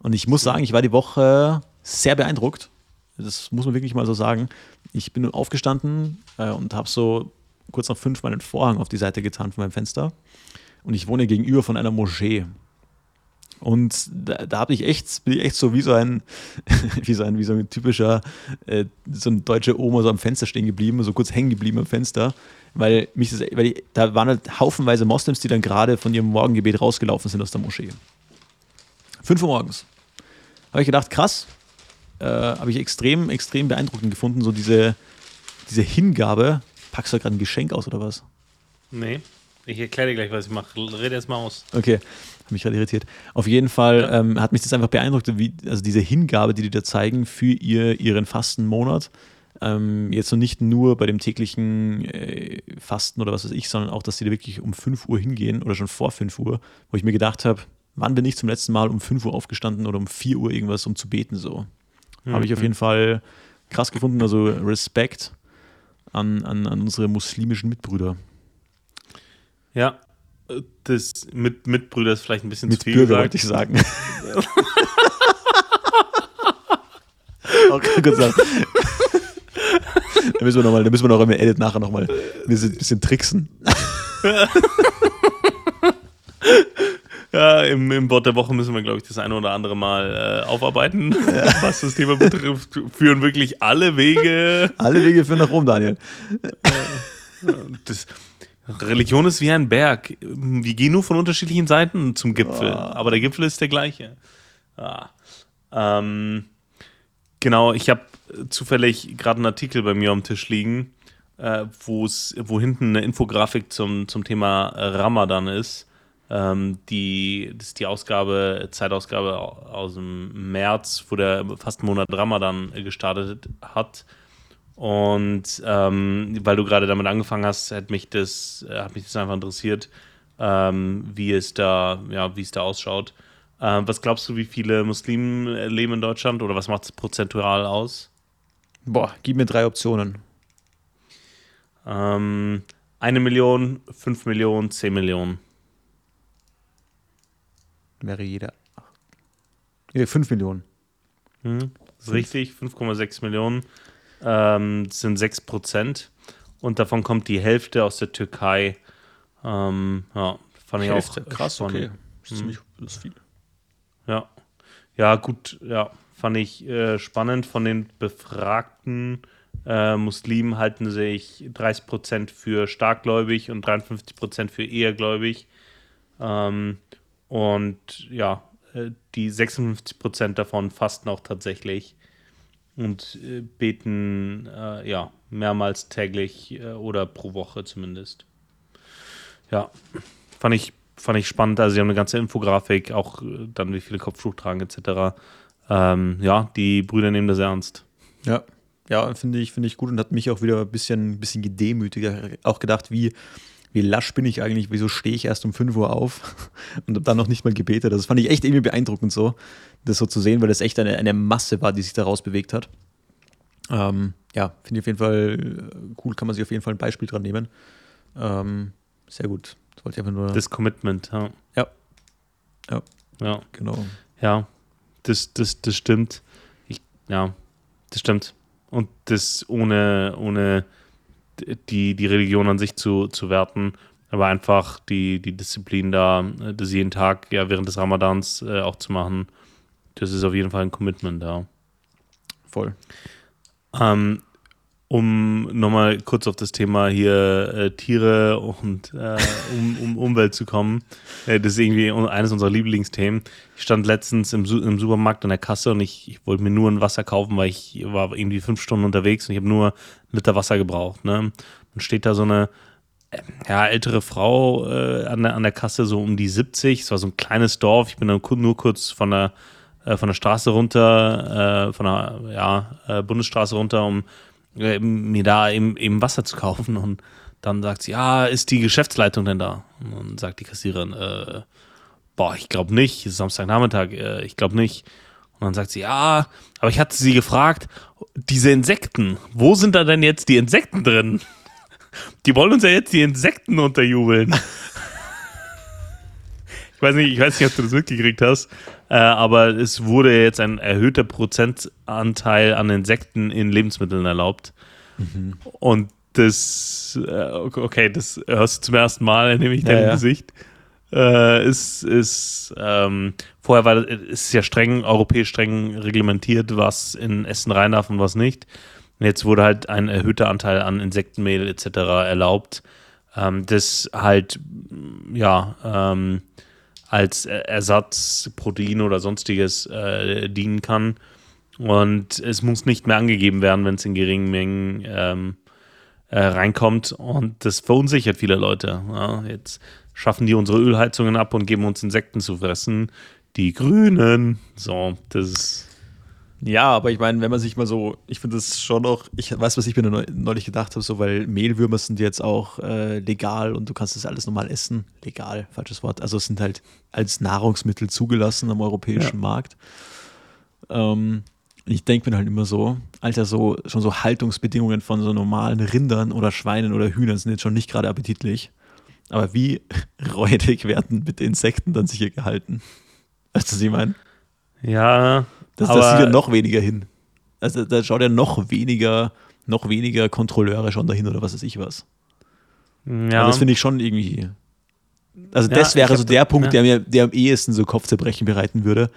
Und ich muss sagen, ich war die Woche sehr beeindruckt das muss man wirklich mal so sagen. Ich bin aufgestanden äh, und habe so kurz nach fünf meinen Vorhang auf die Seite getan von meinem Fenster. Und ich wohne gegenüber von einer Moschee. Und da, da habe ich echt, bin ich echt so wie so ein, wie so ein, wie so ein typischer, äh, so ein deutsche Oma so am Fenster stehen geblieben, so kurz hängen geblieben am Fenster, weil mich das, weil ich, da waren halt haufenweise Moslems, die dann gerade von ihrem Morgengebet rausgelaufen sind aus der Moschee. Fünf Uhr morgens. Habe ich gedacht, krass, äh, habe ich extrem, extrem beeindruckend gefunden. So diese, diese Hingabe. Packst du da gerade ein Geschenk aus oder was? Nee. Ich erkläre dir gleich, was ich mache. Rede erst mal aus. Okay, hat mich gerade irritiert. Auf jeden Fall ja. ähm, hat mich das einfach beeindruckt, wie, also diese Hingabe, die die da zeigen für ihr, ihren Fastenmonat. Ähm, jetzt so nicht nur bei dem täglichen äh, Fasten oder was weiß ich, sondern auch, dass sie da wirklich um 5 Uhr hingehen oder schon vor 5 Uhr, wo ich mir gedacht habe, wann bin ich zum letzten Mal um 5 Uhr aufgestanden oder um 4 Uhr irgendwas, um zu beten so. Mhm. Habe ich auf jeden Fall krass gefunden. Also Respekt an, an, an unsere muslimischen Mitbrüder. Ja, das mit Mitbrüder ist vielleicht ein bisschen Mit zu viel Bürger, wollte ich sagen. okay, gut sagen. da müssen wir noch mal, da müssen wir noch im Edit nachher noch mal ein bisschen, bisschen tricksen. Ja, im, im Wort der Woche müssen wir, glaube ich, das eine oder andere Mal äh, aufarbeiten, ja. was das Thema betrifft. Führen wirklich alle Wege. Alle Wege führen nach Rom, Daniel. Das, Religion ist wie ein Berg. Wir gehen nur von unterschiedlichen Seiten zum Gipfel, oh. aber der Gipfel ist der gleiche. Ah. Ähm, genau, ich habe zufällig gerade einen Artikel bei mir am Tisch liegen, äh, wo hinten eine Infografik zum, zum Thema Ramadan ist. Ähm, die, das ist die Ausgabe, Zeitausgabe aus dem März, wo der fast einen Monat Ramadan gestartet hat. Und ähm, weil du gerade damit angefangen hast, hat mich das, äh, hat mich das einfach interessiert, ähm, wie es da, ja, wie es da ausschaut. Ähm, was glaubst du, wie viele Muslimen leben in Deutschland oder was macht es prozentual aus? Boah, gib mir drei Optionen. Ähm, eine Million, fünf Millionen, zehn Millionen wäre jeder. Ja, 5 Millionen. Hm, das ist richtig, 5,6 Millionen ähm, sind 6 Prozent. Und davon kommt die Hälfte aus der Türkei. Ähm, ja, fand Hälfte. ich auch krass. Okay. Das ist, hm. ziemlich, das ist viel. Ja. Ja, gut, ja, fand ich äh, spannend. Von den befragten äh, Muslimen halten sich 30 Prozent für starkgläubig und 53 Prozent für ehrgläubig. Ähm, und ja, äh, die 56 Prozent davon fasten auch tatsächlich. und äh, beten äh, ja mehrmals täglich äh, oder pro Woche zumindest. Ja, fand ich, fand ich spannend. Also, sie haben eine ganze Infografik, auch äh, dann, wie viele Kopftuch tragen, etc. Ähm, ja, die Brüder nehmen das ernst. Ja, ja, finde ich, finde ich gut und hat mich auch wieder ein bisschen, bisschen gedemütiger auch gedacht, wie, wie lasch bin ich eigentlich, wieso stehe ich erst um 5 Uhr auf und habe dann noch nicht mal gebetet. Das fand ich echt irgendwie beeindruckend so, das so zu sehen, weil das echt eine, eine Masse war, die sich daraus bewegt hat. Ähm, ja, finde ich auf jeden Fall cool, kann man sich auf jeden Fall ein Beispiel dran nehmen. Ähm, sehr gut. Das wollte ich einfach nur. Das Commitment, ja. Ja. Ja. Ja. Genau. Ja, das, das, das stimmt. Ich, ja, das stimmt. Und das ohne, ohne die, die Religion an sich zu, zu werten, aber einfach die, die Disziplin da, das jeden Tag, ja, während des Ramadans äh, auch zu machen, das ist auf jeden Fall ein Commitment da. Voll. Ähm, um nochmal kurz auf das Thema hier äh, Tiere und äh, um, um, Umwelt zu kommen. Äh, das ist irgendwie eines unserer Lieblingsthemen. Ich stand letztens im, Su im Supermarkt an der Kasse und ich, ich, wollte mir nur ein Wasser kaufen, weil ich war irgendwie fünf Stunden unterwegs und ich habe nur einen Liter Wasser gebraucht. Ne? Dann steht da so eine äh, ja, ältere Frau äh, an, der, an der Kasse, so um die 70. Es war so ein kleines Dorf. Ich bin dann nur kurz von der, äh, von der Straße runter, von der ja, Bundesstraße runter, um mir da eben, eben Wasser zu kaufen und dann sagt sie, ja, ist die Geschäftsleitung denn da? Und dann sagt die Kassiererin, äh, boah, ich glaube nicht, ist Samstagnachmittag, äh, ich glaube nicht. Und dann sagt sie, ja, aber ich hatte sie gefragt, diese Insekten, wo sind da denn jetzt die Insekten drin? Die wollen uns ja jetzt die Insekten unterjubeln. Ich weiß nicht, ich weiß nicht, ob du das mitgekriegt hast, äh, aber es wurde jetzt ein erhöhter Prozentanteil an Insekten in Lebensmitteln erlaubt. Mhm. Und das, äh, okay, das hörst du zum ersten Mal, nehme ich dein ja, Gesicht. Äh, ist, ist ähm, vorher war ist ja streng, europäisch streng reglementiert, was in Essen rein darf und was nicht. Und jetzt wurde halt ein erhöhter Anteil an Insektenmehl etc. erlaubt, ähm, das halt ja ähm, als Ersatzprotein oder sonstiges äh, dienen kann. Und es muss nicht mehr angegeben werden, wenn es in geringen Mengen ähm, äh, reinkommt. Und das verunsichert viele Leute. Ja, jetzt schaffen die unsere Ölheizungen ab und geben uns Insekten zu fressen. Die Grünen. So, das ist ja, aber ich meine, wenn man sich mal so, ich finde das schon noch, ich weiß, was ich mir neulich gedacht habe, so, weil Mehlwürmer sind jetzt auch äh, legal und du kannst das alles normal essen. Legal, falsches Wort. Also es sind halt als Nahrungsmittel zugelassen am europäischen ja. Markt. Ähm, ich denke mir halt immer so, Alter, so schon so Haltungsbedingungen von so normalen Rindern oder Schweinen oder Hühnern sind jetzt schon nicht gerade appetitlich. Aber wie räudig werden mit Insekten dann sicher gehalten? Weißt du, was ich meine? Ja, das, das sieht ja noch weniger hin. Also da schaut ja noch weniger, noch weniger Kontrolleure schon dahin oder was weiß ich was. Ja. Also das finde ich schon irgendwie. Also ja, das wäre so der Punkt, ja. der mir der am ehesten so Kopfzerbrechen bereiten würde.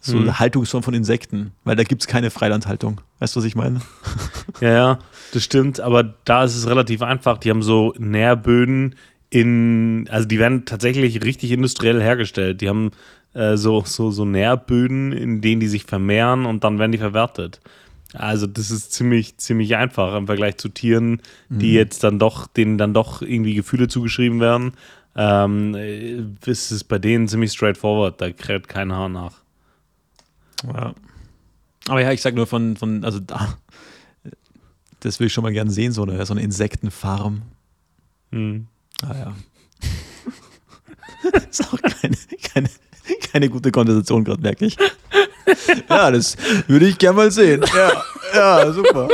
So mhm. eine Haltungsform von Insekten, weil da gibt es keine Freilandhaltung. Weißt du, was ich meine? Ja, ja, das stimmt, aber da ist es relativ einfach. Die haben so Nährböden in, also die werden tatsächlich richtig industriell hergestellt. Die haben äh, so, so, so Nährböden, in denen die sich vermehren und dann werden die verwertet. Also das ist ziemlich, ziemlich einfach im Vergleich zu Tieren, die mhm. jetzt dann doch, denen dann doch irgendwie Gefühle zugeschrieben werden. Ähm, ist es bei denen ziemlich straightforward, da kräht kein Haar nach. Ja. Aber ja, ich sag nur von, von also da, das will ich schon mal gerne sehen, so eine, so eine Insektenfarm. Mhm. Ah ja. ist auch keine, keine, keine gute Konversation gerade, merke ich. Ja, das würde ich gerne mal sehen. Ja, ja super.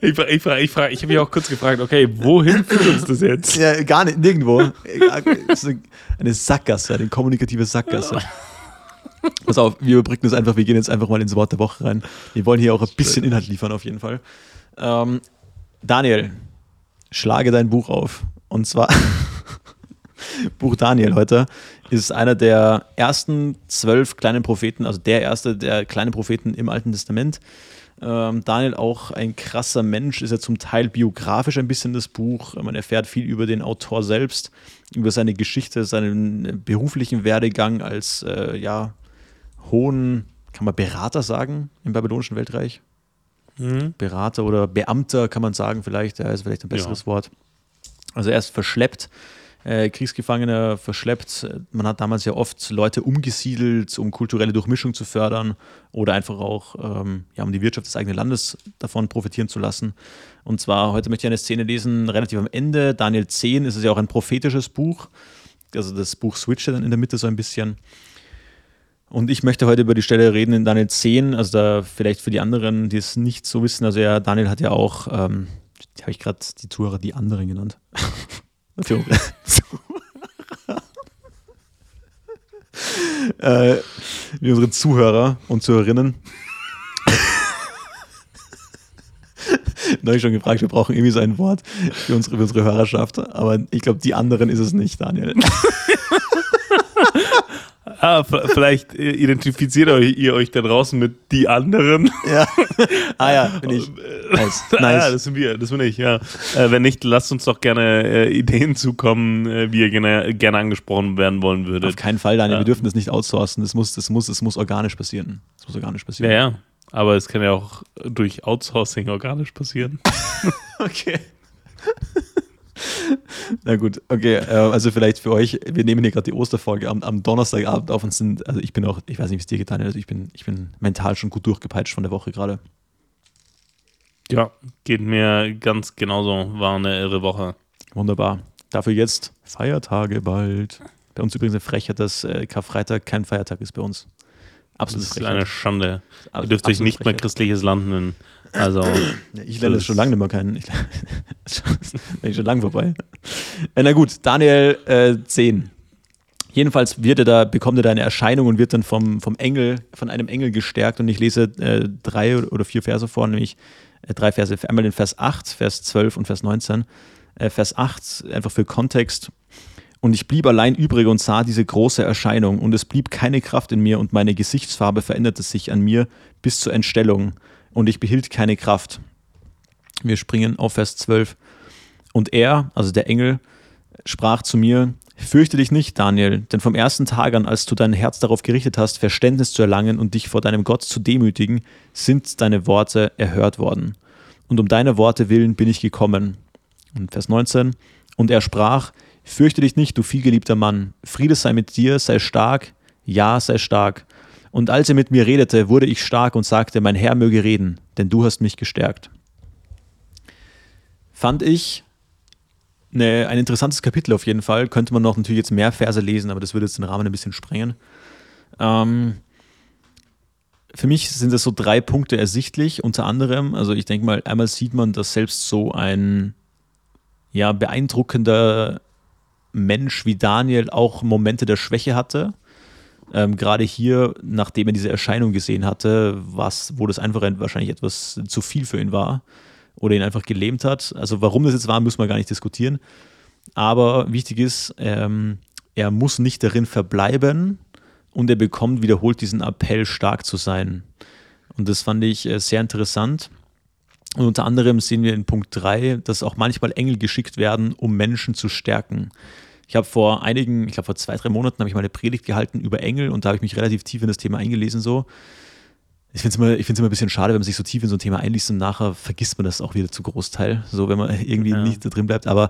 Ich, frage, ich, frage, ich, frage, ich habe mich auch kurz gefragt, okay, wohin führt uns das jetzt? Ja, gar nicht, nirgendwo. Das ist eine Sackgasse, eine kommunikative Sackgasse. Pass auf, wir überbrücken das einfach, wir gehen jetzt einfach mal ins Wort der Woche rein. Wir wollen hier auch ein bisschen Inhalt liefern, auf jeden Fall. Ähm, Daniel, schlage dein Buch auf. Und zwar Buch Daniel heute ist einer der ersten zwölf kleinen Propheten, also der erste der kleinen Propheten im Alten Testament. Ähm, Daniel auch ein krasser Mensch, ist ja zum Teil biografisch ein bisschen das Buch. Man erfährt viel über den Autor selbst, über seine Geschichte, seinen beruflichen Werdegang als äh, ja, hohen kann man Berater sagen im babylonischen Weltreich? Mhm. Berater oder Beamter kann man sagen, vielleicht, ja, ist vielleicht ein besseres Ja. Wort. Also er ist verschleppt, äh, Kriegsgefangener verschleppt. Man hat damals ja oft Leute umgesiedelt, um kulturelle Durchmischung zu fördern oder einfach auch, ähm, ja, um die Wirtschaft des eigenen Landes davon profitieren zu lassen. Und zwar, heute möchte ich eine Szene lesen, relativ am Ende, Daniel 10, ist es ja auch ein prophetisches Buch. Also das Buch switcht dann in der Mitte so ein bisschen. Und ich möchte heute über die Stelle reden in Daniel 10, also da vielleicht für die anderen, die es nicht so wissen, also ja, Daniel hat ja auch, ähm, habe ich gerade die Zuhörer die anderen genannt. Äh, wie unsere Zuhörer und Zuhörerinnen. Neulich schon gefragt, wir brauchen irgendwie so ein Wort für unsere, für unsere Hörerschaft, aber ich glaube, die anderen ist es nicht, Daniel. Ah, vielleicht äh, identifiziert euch, ihr euch da draußen mit die anderen. ja. Ah ja, bin ich. Nice. Ah, ja, nice. das sind wir, das bin ich, ja. Äh, wenn nicht, lasst uns doch gerne äh, Ideen zukommen, äh, wie ihr gerne, gerne angesprochen werden wollen Auf würdet. keinen Fall, Daniel, Ja. wir dürfen das nicht outsourcen. Das muss, das muss, das muss organisch passieren. Das muss organisch Ja, passieren. ja. Aber es kann ja auch durch Outsourcing organisch passieren. Okay. Na gut, okay, äh, also vielleicht für euch, wir nehmen hier gerade die Osterfolge am, am Donnerstagabend auf und sind, also ich bin auch, ich weiß nicht, wie es dir getan hat, also ich bin, ich bin mental schon gut durchgepeitscht von der Woche gerade. Ja, geht mir ganz genauso. War eine irre Woche. Wunderbar. Dafür jetzt Feiertage bald. Bei uns übrigens eine Frechheit, dass äh, Karfreitag kein Feiertag ist bei uns. Das Absolute ist Frechheit. eine Schande. Ihr dürft euch nicht mehr christliches Land nennen. Also, Ja, ich lerne das schon lange nicht mehr keinen. Ich, das bin schon lange vorbei. Äh, na gut, Daniel äh, 10. Jedenfalls wird er da, bekommt er da eine Erscheinung und wird dann vom, vom Engel, von einem Engel gestärkt. Und ich lese äh, drei oder vier Verse vor, nämlich äh, drei Verse. Einmal den Vers 8, Vers 12 und Vers 19. Äh, Vers 8, einfach für Kontext. Und ich blieb allein übrig und sah diese große Erscheinung, und es blieb keine Kraft in mir, und meine Gesichtsfarbe veränderte sich an mir bis zur Entstellung, und ich behielt keine Kraft. Wir springen auf Vers 12. Und er, also der Engel, sprach zu mir, Fürchte dich nicht, Daniel, denn vom ersten Tag an, als du dein Herz darauf gerichtet hast, Verständnis zu erlangen und dich vor deinem Gott zu demütigen, sind deine Worte erhört worden. Und um deine Worte willen bin ich gekommen. Und Vers 19. Und er sprach, Fürchte dich nicht, du vielgeliebter Mann, Friede sei mit dir, sei stark, ja, sei stark. Und als er mit mir redete, wurde ich stark und sagte, mein Herr möge reden, denn du hast mich gestärkt. Fand ich eine, ein interessantes Kapitel auf jeden Fall. Könnte man noch natürlich jetzt mehr Verse lesen, aber das würde jetzt den Rahmen ein bisschen sprengen. Ähm, für mich sind es so drei Punkte ersichtlich, unter anderem, also ich denke mal, einmal sieht man, dass selbst so ein ja, beeindruckender Mensch wie Daniel auch Momente der Schwäche hatte. Ähm, Gerade hier, nachdem er diese Erscheinung gesehen hatte, was, wo das einfach ein, wahrscheinlich etwas zu viel für ihn war oder ihn einfach gelähmt hat. Also warum das jetzt war, müssen wir gar nicht diskutieren. Aber wichtig ist, ähm, er muss nicht darin verbleiben und er bekommt wiederholt diesen Appell, stark zu sein. Und das fand ich äh, sehr interessant. Und unter anderem sehen wir in Punkt 3, dass auch manchmal Engel geschickt werden, um Menschen zu stärken. Ich habe vor einigen, ich glaube vor zwei, drei Monaten, habe ich mal eine Predigt gehalten über Engel und da habe ich mich relativ tief in das Thema eingelesen. So. Ich finde es immer, ich find's immer ein bisschen schade, wenn man sich so tief in so ein Thema einliest und nachher vergisst man das auch wieder zu Großteil, so wenn man irgendwie Ja. nicht da drin bleibt. Aber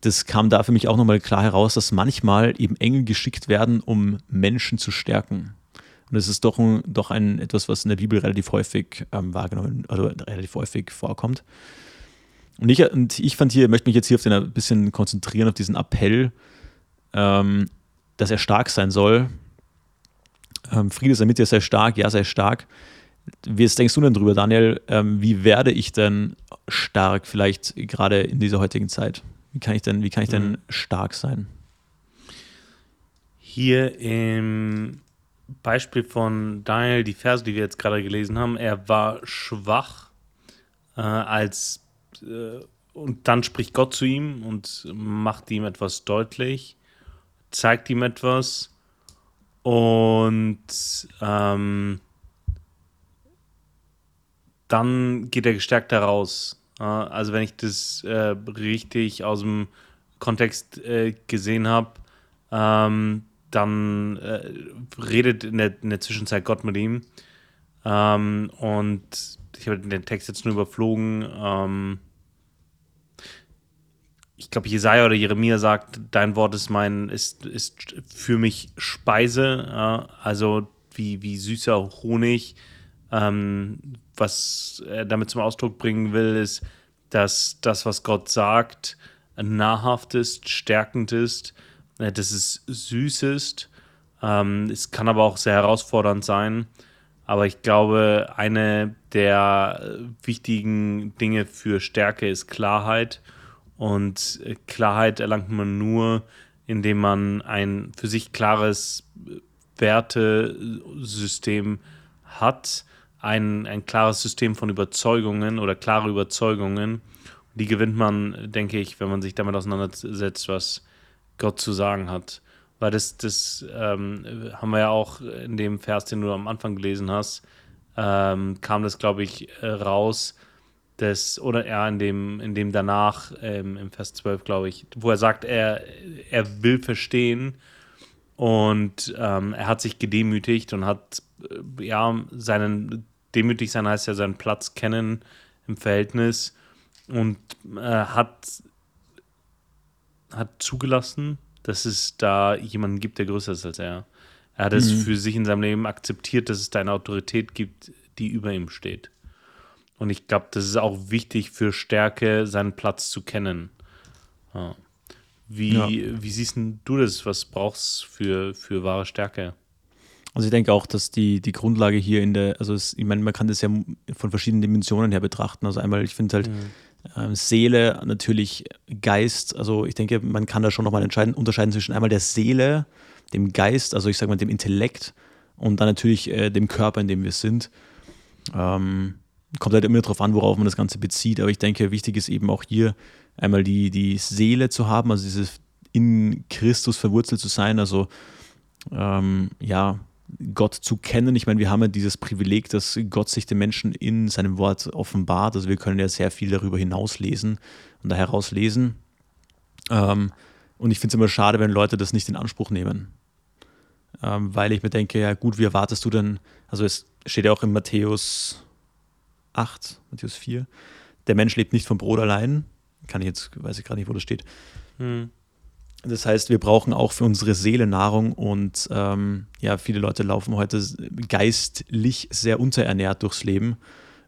das kam da für mich auch nochmal klar heraus, dass manchmal eben Engel geschickt werden, um Menschen zu stärken. Und das ist doch, ein, doch ein, etwas, was in der Bibel relativ häufig ähm, wahrgenommen, also relativ häufig vorkommt. Und ich, und ich fand hier, möchte mich jetzt hier auf den ein bisschen konzentrieren, auf diesen Appell, ähm, dass er stark sein soll. Ähm, Friede sei mit dir, sei stark, ja, sei stark. Wie denkst du denn drüber, Daniel? Ähm, wie werde ich denn stark, vielleicht gerade in dieser heutigen Zeit? Wie kann ich denn, wie kann ich denn Mhm. stark sein? Hier im Beispiel von Daniel, die Verse, die wir jetzt gerade gelesen haben, er war schwach äh, als äh, und dann spricht Gott zu ihm und macht ihm etwas deutlich, zeigt ihm etwas und ähm, dann geht er gestärkt heraus. Äh, also wenn ich das äh, richtig aus dem Kontext äh, gesehen habe, ähm, dann äh, redet in der, in der Zwischenzeit Gott mit ihm Ähm, und ich habe den Text jetzt nur überflogen. Ähm, ich glaube, Jesaja oder Jeremia sagt, dein Wort ist mein, ist, ist für mich Speise, äh, also wie, wie süßer Honig. Ähm, was er damit zum Ausdruck bringen will, ist, dass das, was Gott sagt, nahrhaft ist, stärkend ist, äh, süß ist. Ähm, es kann aber auch sehr herausfordernd sein. Aber ich glaube, eine der wichtigen Dinge für Stärke ist Klarheit. Und äh, Klarheit erlangt man nur, indem man ein für sich klares Wertesystem hat, ein, ein klares System von Überzeugungen oder klare Überzeugungen. Die gewinnt man, denke ich, wenn man sich damit auseinandersetzt, was Gott zu sagen hat. Weil das, das ähm, haben wir ja auch in dem Vers, den du am Anfang gelesen hast, ähm, kam das, glaube ich, äh, raus, dass, oder ja, in dem, in dem danach, ähm, im Vers 12, glaube ich, wo er sagt, er, er will verstehen und ähm, er hat sich gedemütigt und hat, äh, ja, seinen, demütig sein heißt ja seinen Platz kennen im Verhältnis und äh, hat, hat zugelassen, dass es da jemanden gibt, der größer ist als er. Er hat mhm. es für sich in seinem Leben akzeptiert, dass es da eine Autorität gibt, die über ihm steht. Und ich glaube, das ist auch wichtig für Stärke, seinen Platz zu kennen. Ja. Wie, ja. wie siehst du das? Was brauchst du für, für wahre Stärke? Also ich denke auch, dass die, die Grundlage hier in der, also es, ich meine, man kann das ja von verschiedenen Dimensionen her betrachten. Also einmal, ich finde halt, mhm Seele, natürlich Geist. Also ich denke, man kann da schon nochmal unterscheiden zwischen einmal der Seele, dem Geist, also ich sage mal dem Intellekt und dann natürlich äh, dem Körper, in dem wir sind. Ähm, kommt halt immer darauf an, worauf man das Ganze bezieht. Aber ich denke, wichtig ist eben auch hier einmal die, die Seele zu haben, also dieses in Christus verwurzelt zu sein. Also ähm, ja, Gott zu kennen. Ich meine, wir haben ja dieses Privileg, dass Gott sich den Menschen in seinem Wort offenbart. Also wir können ja sehr viel darüber hinaus lesen und da herauslesen. Ähm, und ich finde es immer schade, wenn Leute das nicht in Anspruch nehmen. Ähm, weil ich mir denke, ja gut, wie erwartest du denn, also es steht ja auch in Matthäus 8, Matthäus 4, der Mensch lebt nicht vom Brot allein. Kann ich jetzt, weiß ich gerade nicht, wo das steht. Hm. Das heißt, wir brauchen auch für unsere Seele Nahrung und ähm, ja, viele Leute laufen heute geistlich sehr unterernährt durchs Leben.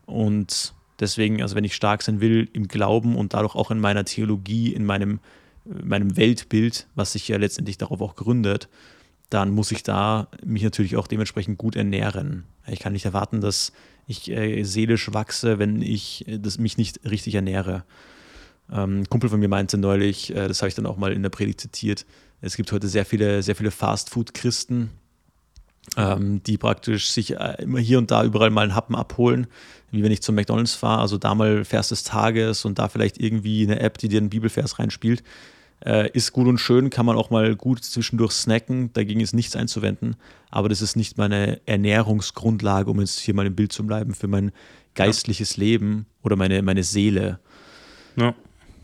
Und deswegen, also wenn ich stark sein will im Glauben und dadurch auch in meiner Theologie, in meinem, meinem Weltbild, was sich ja letztendlich darauf auch gründet, dann muss ich da mich natürlich auch dementsprechend gut ernähren. Ich kann nicht erwarten, dass ich äh, seelisch wachse, wenn ich äh, das, mich nicht richtig ernähre. Ähm, ein Kumpel von mir meinte neulich, äh, das habe ich dann auch mal in der Predigt zitiert, es gibt heute sehr viele, sehr viele Fastfood-Christen, ähm, die praktisch sich äh, immer hier und da überall mal einen Happen abholen, wie wenn ich zum McDonalds fahre, also da mal Vers des Tages und da vielleicht irgendwie eine App, die dir einen Bibelvers reinspielt. Äh, ist gut und schön, kann man auch mal gut zwischendurch snacken, dagegen ist nichts einzuwenden, aber das ist nicht meine Ernährungsgrundlage, um jetzt hier mal im Bild zu bleiben, für mein geistliches ja. Leben oder meine, meine Seele. Ja.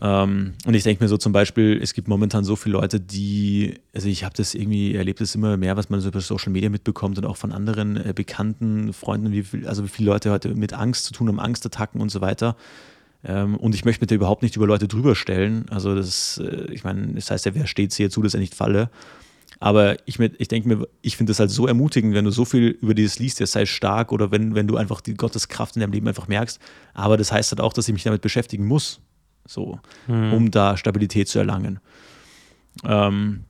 Ähm, und ich denke mir so zum Beispiel, es gibt momentan so viele Leute, die, also ich habe das irgendwie, erlebt das immer mehr, was man so über Social Media mitbekommt und auch von anderen äh, bekannten Freunden, wie viel, also wie viele Leute heute mit Angst zu tun haben, Angstattacken und so weiter. Ähm, und ich möchte mich da überhaupt nicht über Leute drüber stellen. Also das, äh, ich meine, das heißt ja, wer steht sehr zu, dass er nicht falle. Aber ich, ich denke mir, ich finde das halt so ermutigend, wenn du so viel über dieses liest, ja, sei stark oder wenn, wenn du einfach die Gotteskraft in deinem Leben einfach merkst. Aber das heißt halt auch, dass ich mich damit beschäftigen muss so, mhm. um da Stabilität zu erlangen. Ähm,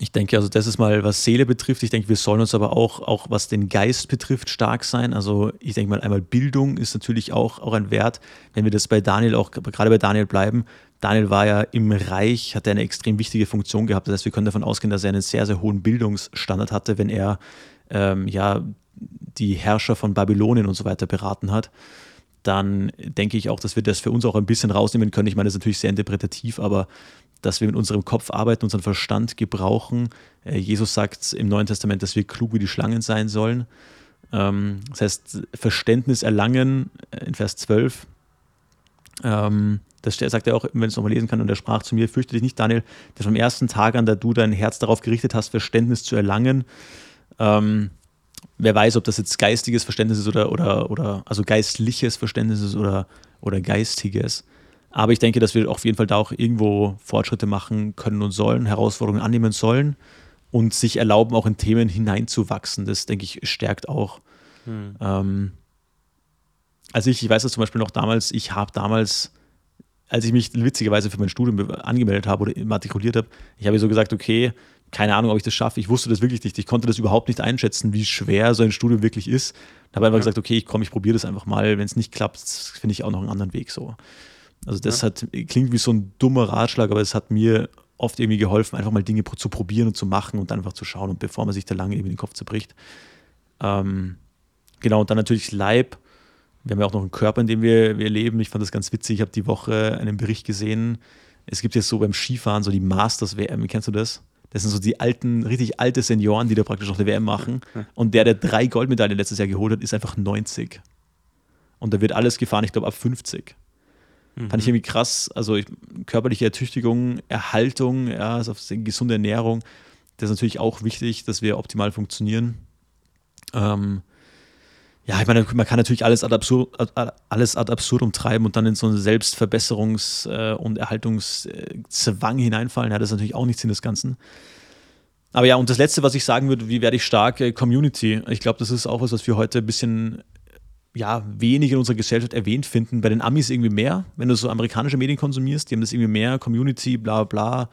ich denke, also das ist mal, was Seele betrifft. Ich denke, wir sollen uns aber auch, auch was den Geist betrifft, stark sein. Also ich denke mal, einmal Bildung ist natürlich auch, auch ein Wert, wenn wir das bei Daniel auch, gerade bei Daniel bleiben. Daniel war ja im Reich, hat er eine extrem wichtige Funktion gehabt. Das heißt, wir können davon ausgehen, dass er einen sehr, sehr hohen Bildungsstandard hatte, wenn er ähm, ja die Herrscher von Babylonien und so weiter beraten hat dann denke ich auch, dass wir das für uns auch ein bisschen rausnehmen können. Ich meine, das ist natürlich sehr interpretativ, aber dass wir mit unserem Kopf arbeiten, unseren Verstand gebrauchen. Äh, Jesus sagt im Neuen Testament, dass wir klug wie die Schlangen sein sollen. Ähm, das heißt, Verständnis erlangen äh, in Vers 12. Ähm, das sagt er auch, wenn es nochmal lesen kann, und er sprach zu mir, fürchte dich nicht, Daniel, dass vom ersten Tag an, da du dein Herz darauf gerichtet hast, Verständnis zu erlangen. Wer weiß, ob das jetzt geistiges Verständnis ist oder, oder, oder also geistliches Verständnis ist oder, oder geistiges. Aber ich denke, dass wir auf jeden Fall da auch irgendwo Fortschritte machen können und sollen, Herausforderungen annehmen sollen und sich erlauben, auch in Themen hineinzuwachsen. Das, denke ich, stärkt auch. Hm. Ähm, also ich, ich weiß das zum Beispiel noch damals, ich habe damals, als ich mich witzigerweise für mein Studium angemeldet habe oder immatrikuliert habe, ich habe so gesagt, okay, keine Ahnung, ob ich das schaffe. Ich wusste das wirklich nicht. Ich konnte das überhaupt nicht einschätzen, wie schwer so ein Studium wirklich ist. Ich habe einfach ja. gesagt, okay, ich komme, ich probiere das einfach mal. Wenn es nicht klappt, finde ich auch noch einen anderen Weg so. Also das ja. hat, klingt wie so ein dummer Ratschlag, aber es hat mir oft irgendwie geholfen, einfach mal Dinge zu probieren und zu machen und einfach zu schauen und bevor man sich da lange irgendwie den Kopf zerbricht. Ähm, genau, und dann natürlich Leib. Wir haben ja auch noch einen Körper, in dem wir, wir leben. Ich fand das ganz witzig. Ich habe die Woche einen Bericht gesehen. Es gibt jetzt so beim Skifahren so die Masters WM. Kennst du das? Das sind so die alten, richtig alte Senioren, die da praktisch noch eine WM machen. Und der, der drei Goldmedaillen letztes Jahr geholt hat, ist einfach 90. Und da wird alles gefahren, ich glaube, ab 50. Mhm. Fand ich irgendwie krass. Also ich, körperliche Ertüchtigung, Erhaltung, ja, also gesunde Ernährung, das ist natürlich auch wichtig, dass wir optimal funktionieren. Ähm, ja, ich meine, man kann natürlich alles ad, absur alles ad absurdum treiben und dann in so einen Selbstverbesserungs- äh, und Erhaltungszwang hineinfallen. Ja, das ist natürlich auch nichts in das Ganzen. Aber ja, und das Letzte, was ich sagen würde, wie werde ich stark? Äh, Community. Ich glaube, das ist auch was, was wir heute ein bisschen ja, wenig in unserer Gesellschaft erwähnt finden. Bei den Amis irgendwie mehr, wenn du so amerikanische Medien konsumierst, die haben das irgendwie mehr, Community, bla bla.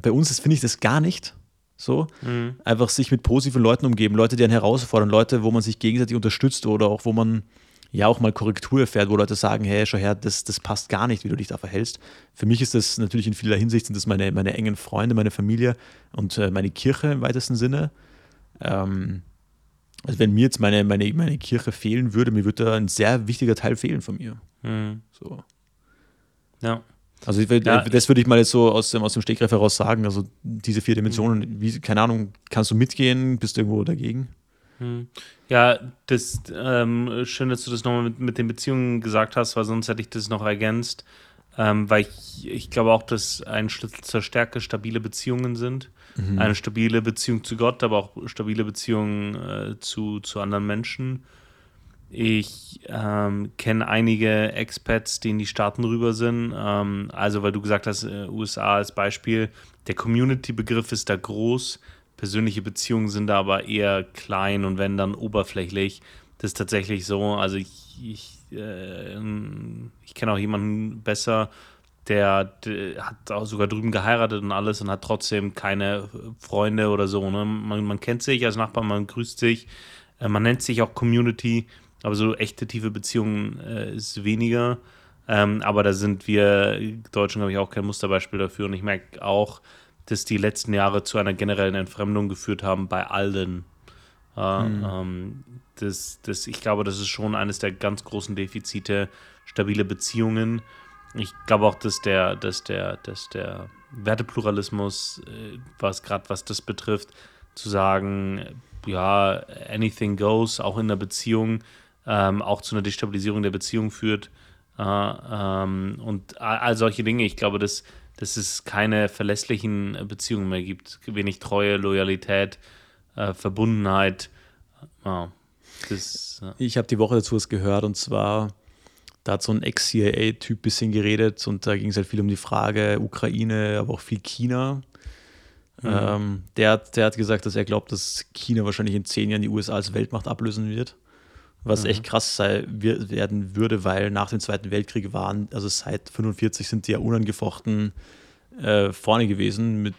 Bei uns finde ich das gar nicht. So, mhm. einfach sich mit positiven Leuten umgeben, Leute, die einen herausfordern, Leute, wo man sich gegenseitig unterstützt oder auch wo man ja auch mal Korrektur erfährt, wo Leute sagen, hey, schau her, das, das passt gar nicht, wie du dich da verhältst. Für mich ist das natürlich in vieler Hinsicht sind das meine, meine engen Freunde, meine Familie und äh, meine Kirche im weitesten Sinne. Ähm, also wenn mir jetzt meine, meine, meine Kirche fehlen würde, mir würde da ein sehr wichtiger Teil fehlen von mir. Mhm. So. Ja. Also ja. das würde ich mal jetzt so aus dem, aus dem Stegreif heraus sagen. Also diese vier Dimensionen, wie, keine Ahnung, kannst du mitgehen? Bist du irgendwo dagegen? Mhm. Ja, das ähm, schön, dass du das nochmal mit, mit den Beziehungen gesagt hast, weil sonst hätte ich das noch ergänzt. Ähm, weil ich, ich glaube auch, dass ein Schlüssel zur Stärke stabile Beziehungen sind. Mhm. Eine stabile Beziehung zu Gott, aber auch stabile Beziehungen äh, zu, zu anderen Menschen. Ich ähm, kenne einige Expats, die in die Staaten rüber sind. Ähm, also, weil du gesagt hast, äh, USA als Beispiel, der Community-Begriff ist da groß. Persönliche Beziehungen sind da aber eher klein und wenn dann oberflächlich. Das ist tatsächlich so. Also, ich, ich, äh, ich kenne auch jemanden besser, der, der, hat auch sogar drüben geheiratet und alles und hat trotzdem keine Freunde oder so. Ne? Man, man kennt sich als Nachbar, man grüßt sich, äh, man nennt sich auch Community, aber so echte tiefe Beziehungen äh, ist weniger. Ähm, aber da sind wir Deutschen, glaube ich, auch kein Musterbeispiel dafür. Und ich merke auch, dass die letzten Jahre zu einer generellen Entfremdung geführt haben bei allen. Äh, mhm. ähm, das, das, ich glaube, das ist schon eines der ganz großen Defizite, stabile Beziehungen ich glaube auch, dass der, dass der, dass der Wertepluralismus, äh, was gerade was das betrifft, zu sagen, ja, anything goes, auch in der Beziehung, ähm, auch zu einer Destabilisierung der Beziehung führt. Äh, ähm, und all, all, solche Dinge. Ich glaube, dass, dass es keine verlässlichen Beziehungen mehr gibt. Wenig Treue, Loyalität, äh, Verbundenheit. Ja, das, ja. Ich habe die Woche dazu was gehört und zwar da hat so ein Ex-CIA-Typ ein bisschen geredet und da ging es halt viel um die Frage Ukraine, aber auch viel China. Mhm. Ähm, der, hat, der hat gesagt, dass er glaubt, dass China wahrscheinlich in zehn Jahren die USA als Weltmacht ablösen wird. Was mhm. echt krass sei, werden würde, weil nach dem Zweiten Weltkrieg waren, also seit 45 sind die ja unangefochten äh, vorne gewesen mit,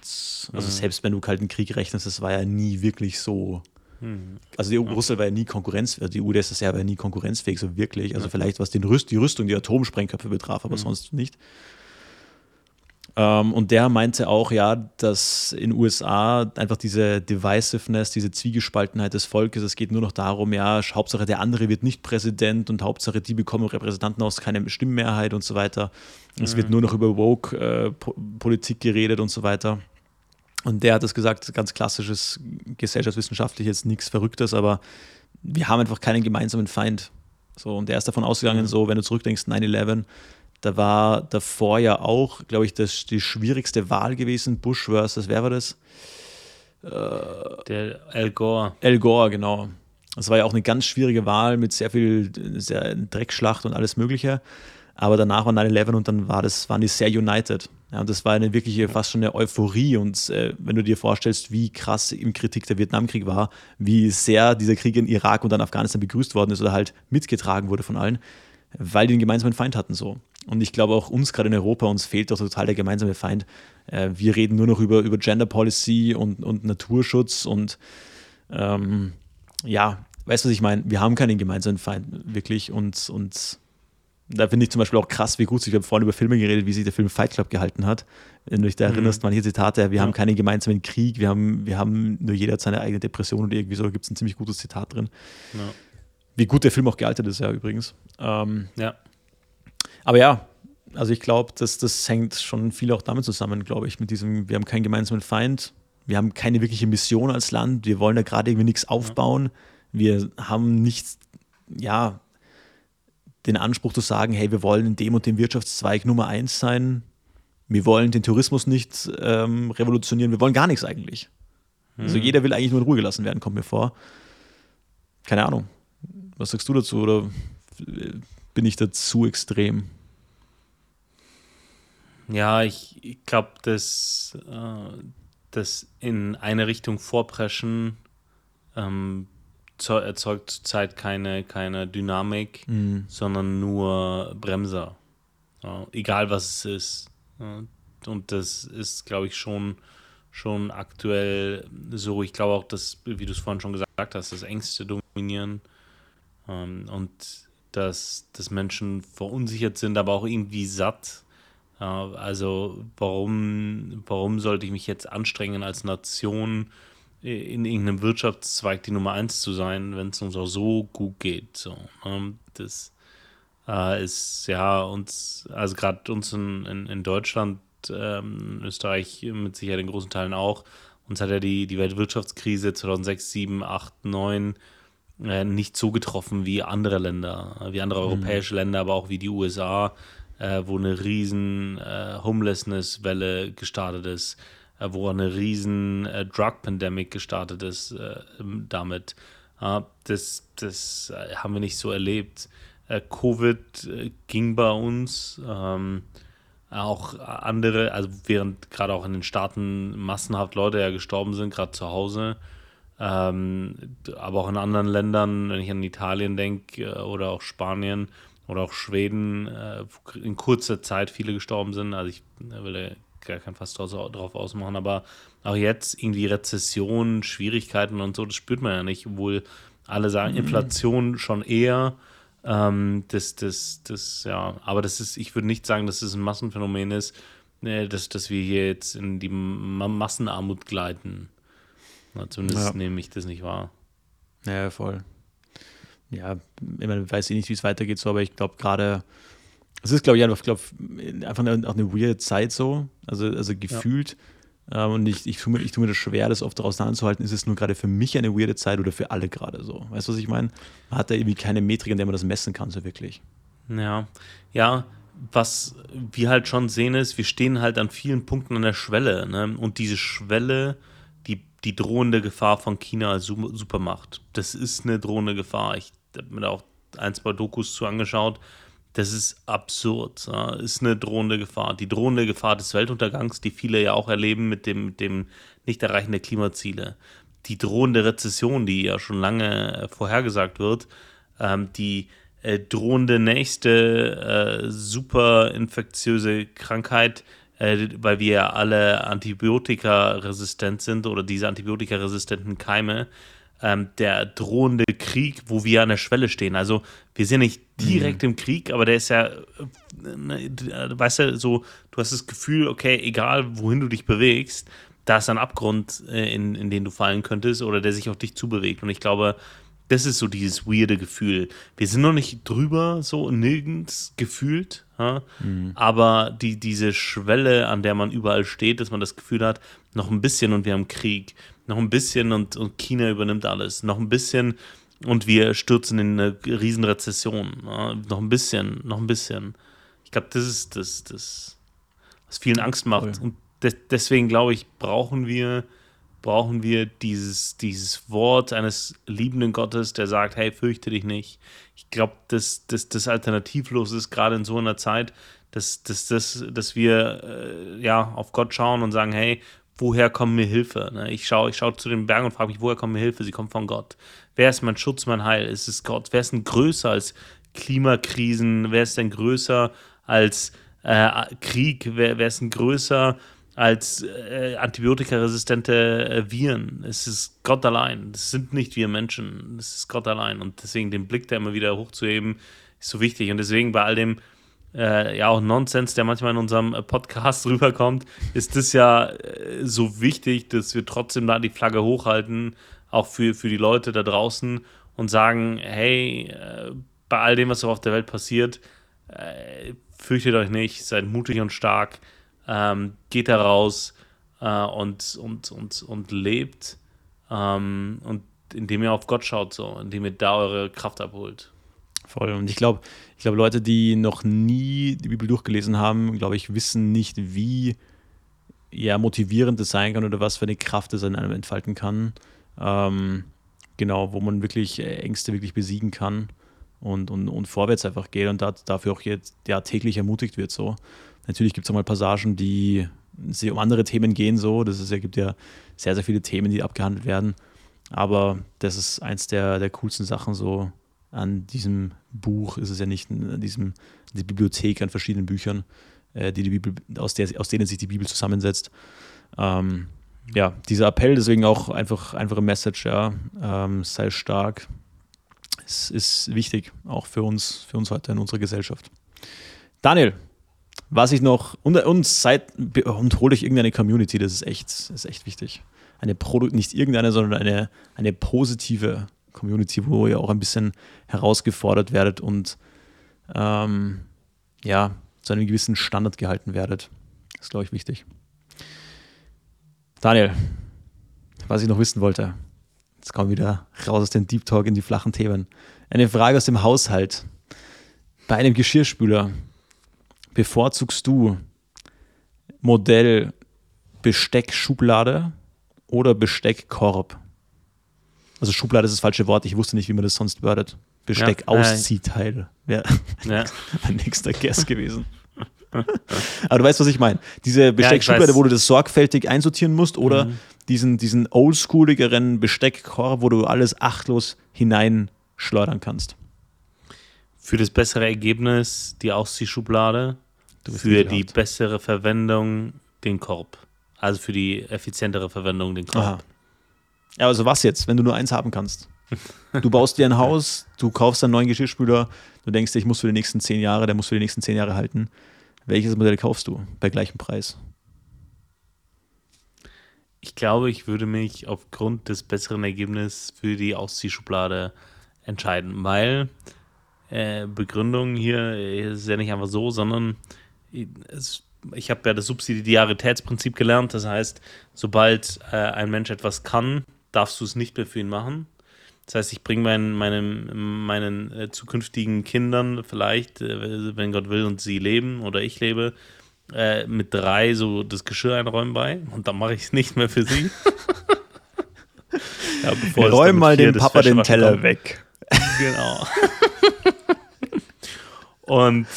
also mhm. selbst wenn du kalten Krieg rechnest, das war ja nie wirklich so Mhm. Also die Russland war ja nie Konkurrenz, also die UdSSR war ja nie konkurrenzfähig, so wirklich. Also vielleicht was den Rüst, die Rüstung, die Atomsprengköpfe betraf, aber mhm. sonst nicht. Ähm, und der meinte auch, ja, dass in den USA einfach diese Divisiveness, diese Zwiegespaltenheit des Volkes, es geht nur noch darum, ja, Hauptsache der andere wird nicht Präsident und Hauptsache die bekommen Repräsentanten aus keiner Stimmmehrheit und so weiter. Es mhm. wird nur noch über Woke-Politik äh, geredet und so weiter. Und der hat es gesagt, ganz klassisches gesellschaftswissenschaftlich, jetzt nichts Verrücktes, aber wir haben einfach keinen gemeinsamen Feind. So, und der ist davon ausgegangen, mhm. so, wenn du zurückdenkst, 9-11, da war davor ja auch, glaube ich, das, die schwierigste Wahl gewesen, Bush versus, wer war das? Äh, der Al Gore. Al Gore, genau. Das war ja auch eine ganz schwierige Wahl mit sehr viel sehr Dreckschlacht und alles Mögliche. Aber danach war 9-11 und dann war das, waren die sehr united. Ja, und das war eine wirkliche, fast schon eine Euphorie. Und äh, wenn du dir vorstellst, wie krass im Kritik der Vietnamkrieg war, wie sehr dieser Krieg in Irak und dann Afghanistan begrüßt worden ist oder halt mitgetragen wurde von allen, weil die einen gemeinsamen Feind hatten so. Und ich glaube auch uns gerade in Europa, uns fehlt doch total der gemeinsame Feind. Äh, wir reden nur noch über, über Gender Policy und, und Naturschutz und ähm, ja, weißt du, was ich meine? Wir haben keinen gemeinsamen Feind wirklich und, und da finde ich zum Beispiel auch krass, wie gut sich, wir haben vorhin über Filme geredet, wie sich der Film Fight Club gehalten hat. Wenn du dich da mhm. erinnerst, manche Zitate, wir ja. haben keinen gemeinsamen Krieg, wir haben, wir haben nur jeder hat seine eigene Depression und irgendwie so, da gibt es ein ziemlich gutes Zitat drin. Ja. Wie gut der Film auch gealtert ist, ja, übrigens. Ähm, ja. Aber ja, also ich glaube, das, das hängt schon viel auch damit zusammen, glaube ich, mit diesem, wir haben keinen gemeinsamen Feind, wir haben keine wirkliche Mission als Land, wir wollen da gerade irgendwie nichts aufbauen, wir haben nichts, ja, den Anspruch zu sagen, hey, wir wollen in dem und dem Wirtschaftszweig Nummer eins sein, wir wollen den Tourismus nicht ähm, revolutionieren, wir wollen gar nichts eigentlich. Also mhm. Also jeder will eigentlich nur in Ruhe gelassen werden, kommt mir vor. Keine Ahnung. Was sagst du dazu oder bin ich da zu extrem? Ja, ich, ich glaube, dass äh, das in eine Richtung vorpreschen ähm, erzeugt zurzeit keine, keine Dynamik, mhm. sondern nur Bremser. Ja, egal was es ist. Ja, und das ist, glaube ich, schon, schon aktuell so. Ich glaube auch, dass, wie du es vorhin schon gesagt hast, dass Ängste dominieren ähm, und dass, dass Menschen verunsichert sind, aber auch irgendwie satt. Also warum, warum sollte ich mich jetzt anstrengen als Nation? in irgendeinem Wirtschaftszweig die Nummer eins zu sein, wenn es uns auch so gut geht. So, ne? Das äh, ist ja uns, also gerade uns in, in, in Deutschland, ähm, Österreich mit Sicherheit in großen Teilen auch, uns hat ja die, die Weltwirtschaftskrise 2006, 7, 8, 9 äh, nicht so getroffen wie andere Länder, wie andere mhm. europäische Länder, aber auch wie die USA, äh, wo eine riesen äh, Homelessness-Welle gestartet ist äh, wo eine riesen äh, Drug-Pandemic gestartet ist äh, damit. das das haben wir nicht so erlebt. Covid ging bei uns. Ähm, auch andere, also während gerade auch in den Staaten massenhaft Leute ja gestorben sind, gerade zu Hause, ähm, aber auch in anderen Ländern, wenn ich an Italien denke oder auch Spanien oder auch Schweden, äh, in kurzer Zeit viele gestorben sind. Also ich will gar kein Fass drauf ausmachen, aber auch jetzt irgendwie Rezession, Schwierigkeiten und so, das spürt man ja nicht, obwohl alle sagen, mhm. Inflation schon eher. Ähm, das, das, das, ja, aber das ist, ich würde nicht sagen, dass es ein Massenphänomen ist, äh, dass, dass wir hier jetzt in die Massenarmut gleiten. Na, zumindest ja. nehme ich das nicht wahr. Ja, voll. Ja, ich meine, weiß ich nicht, wie es weitergeht, so, aber ich glaube gerade es ist, glaube ich, einfach, glaub, einfach eine, auch eine weirde Zeit so, also, also gefühlt. Ja. Ähm, und ich, ich, tue mir, ich tue mir das schwer, das oft daraus anzuhalten. Ist es nur gerade für mich eine weirde Zeit oder für alle gerade so? Weißt du, was ich meine? Man hat da irgendwie keine Metrik, in der man das messen kann, so wirklich. Ja, ja, was wir halt schon sehen ist, wir stehen halt an vielen Punkten an der Schwelle. Ne? Und diese Schwelle, die, die drohende Gefahr von China als Supermacht, das ist eine drohende Gefahr. Ich habe mir da auch ein, zwei Dokus zu angeschaut das ist absurd. Ja. Ist eine drohende Gefahr. Die drohende Gefahr des Weltuntergangs, die viele ja auch erleben mit dem, mit dem Nicht-Erreichen der Klimaziele. Die drohende Rezession, die ja schon lange äh, vorhergesagt wird. Ähm, die äh, drohende nächste äh, super infektiöse Krankheit, äh, weil wir ja alle antibiotikaresistent sind oder diese antibiotikaresistenten Keime ähm, der drohende Krieg, wo wir an der Schwelle stehen. Also wir sind nicht direkt mhm. im Krieg, aber der ist ja, äh, weißt du, so, du hast das Gefühl, okay, egal wohin du dich bewegst, da ist ein Abgrund, äh, in, in den du fallen könntest oder der sich auf dich zubewegt. Und ich glaube, das ist so dieses weirde Gefühl. Wir sind noch nicht drüber, so nirgends gefühlt, ja? mhm. aber die, diese Schwelle, an der man überall steht, dass man das Gefühl hat, noch ein bisschen und wir haben Krieg noch ein bisschen und, und China übernimmt alles. Noch ein bisschen und wir stürzen in eine Riesenrezession. Ja, noch ein bisschen, noch ein bisschen. Ich glaube, das ist das, das, was vielen Angst macht. Cool. Und de deswegen glaube ich, brauchen wir brauchen wir dieses, dieses Wort eines liebenden Gottes, der sagt, hey, fürchte dich nicht. Ich glaube, dass das, alternativlos ist, gerade in so einer Zeit, dass, dass, dass, dass wir äh, ja, auf Gott schauen und sagen, hey, woher kommt mir Hilfe? Ne? Ich schaue ich schau zu den Bergen und frage mich, woher kommt mir Hilfe? Sie kommt von Gott. Wer ist mein Schutz, mein Heil? Ist es Gott? Wer ist denn größer als Klimakrisen? Wer ist denn größer als äh, Krieg? Wer, wer ist denn größer als äh, antibiotikaresistente äh, Viren. Es ist Gott allein. Es sind nicht wir Menschen. Es ist Gott allein. Und deswegen den Blick da immer wieder hochzuheben, ist so wichtig. Und deswegen bei all dem äh, ja auch Nonsens, der manchmal in unserem äh, Podcast rüberkommt, ist das ja äh, so wichtig, dass wir trotzdem da die Flagge hochhalten, auch für, für die Leute da draußen und sagen, hey, äh, bei all dem, was auf der Welt passiert, fürchtet euch nicht, seid mutig und stark ähm, geht da raus äh, und, und, und, und lebt ähm, und indem ihr auf Gott schaut, so, indem ihr da eure Kraft abholt. Voll. Und ich glaube, ich glaube, Leute, die noch nie die Bibel durchgelesen haben, glaube ich, wissen nicht, wie ja, motivierend es sein kann oder was für eine Kraft es in einem entfalten kann. Ähm, genau, wo man wirklich Ängste wirklich besiegen kann und, und, und vorwärts einfach geht und da, dafür auch jetzt ja, täglich ermutigt wird. So. Natürlich gibt es auch mal Passagen, die um andere Themen gehen, so. Das ist, es gibt ja sehr, sehr viele Themen, die abgehandelt werden. Aber das ist eins der, der coolsten Sachen so an diesem Buch. Ist es ja nicht an diesem, die Bibliothek an verschiedenen Büchern, äh, die die Bibel, aus, der, aus denen sich die Bibel zusammensetzt. Ähm, ja, dieser Appell, deswegen auch einfach einfache Message, ja, ähm, sei stark, es ist wichtig, auch für uns, für uns heute in unserer Gesellschaft. Daniel, was ich noch, und, und, seit, und hole ich irgendeine Community, das ist echt, ist echt wichtig. Eine Produkt, nicht irgendeine, sondern eine, eine positive Community, wo ihr auch ein bisschen herausgefordert werdet und ähm, ja, zu einem gewissen Standard gehalten werdet. Das ist, glaube ich, wichtig. Daniel, was ich noch wissen wollte, jetzt kommen wir wieder raus aus dem Deep Talk in die flachen Themen. Eine Frage aus dem Haushalt. Bei einem Geschirrspüler bevorzugst du Modell Besteckschublade oder Besteckkorb? Also Schublade ist das falsche Wort, ich wusste nicht, wie man das sonst wörtet. Besteck-Ausziehteil wäre ja. ein nächster Guess gewesen. Aber du weißt, was ich meine. Diese Besteckschublade, ja, wo du das sorgfältig einsortieren musst, oder mhm. diesen, diesen oldschooligeren Besteckkorb, wo du alles achtlos hineinschleudern kannst. Für das bessere Ergebnis die Ausziehschublade für die bessere Verwendung den Korb. Also für die effizientere Verwendung den Korb. Aha. Ja, also was jetzt, wenn du nur eins haben kannst? Du baust dir ein Haus, du kaufst einen neuen Geschirrspüler, du denkst, dir, ich muss für die nächsten zehn Jahre, der muss für die nächsten zehn Jahre halten. Welches Modell kaufst du bei gleichem Preis? Ich glaube, ich würde mich aufgrund des besseren Ergebnisses für die Ausziehschublade entscheiden, weil äh, Begründung hier ist ja nicht einfach so, sondern es, ich habe ja das Subsidiaritätsprinzip gelernt. Das heißt, sobald äh, ein Mensch etwas kann, darfst du es nicht mehr für ihn machen. Das heißt, ich bringe meinen, meinen, meinen äh, zukünftigen Kindern vielleicht, äh, wenn Gott will und sie leben oder ich lebe, äh, mit drei so das Geschirr einräumen bei und dann mache ich es nicht mehr für sie. ja, Räum mal dem Papa den Teller kommt. weg. Genau. und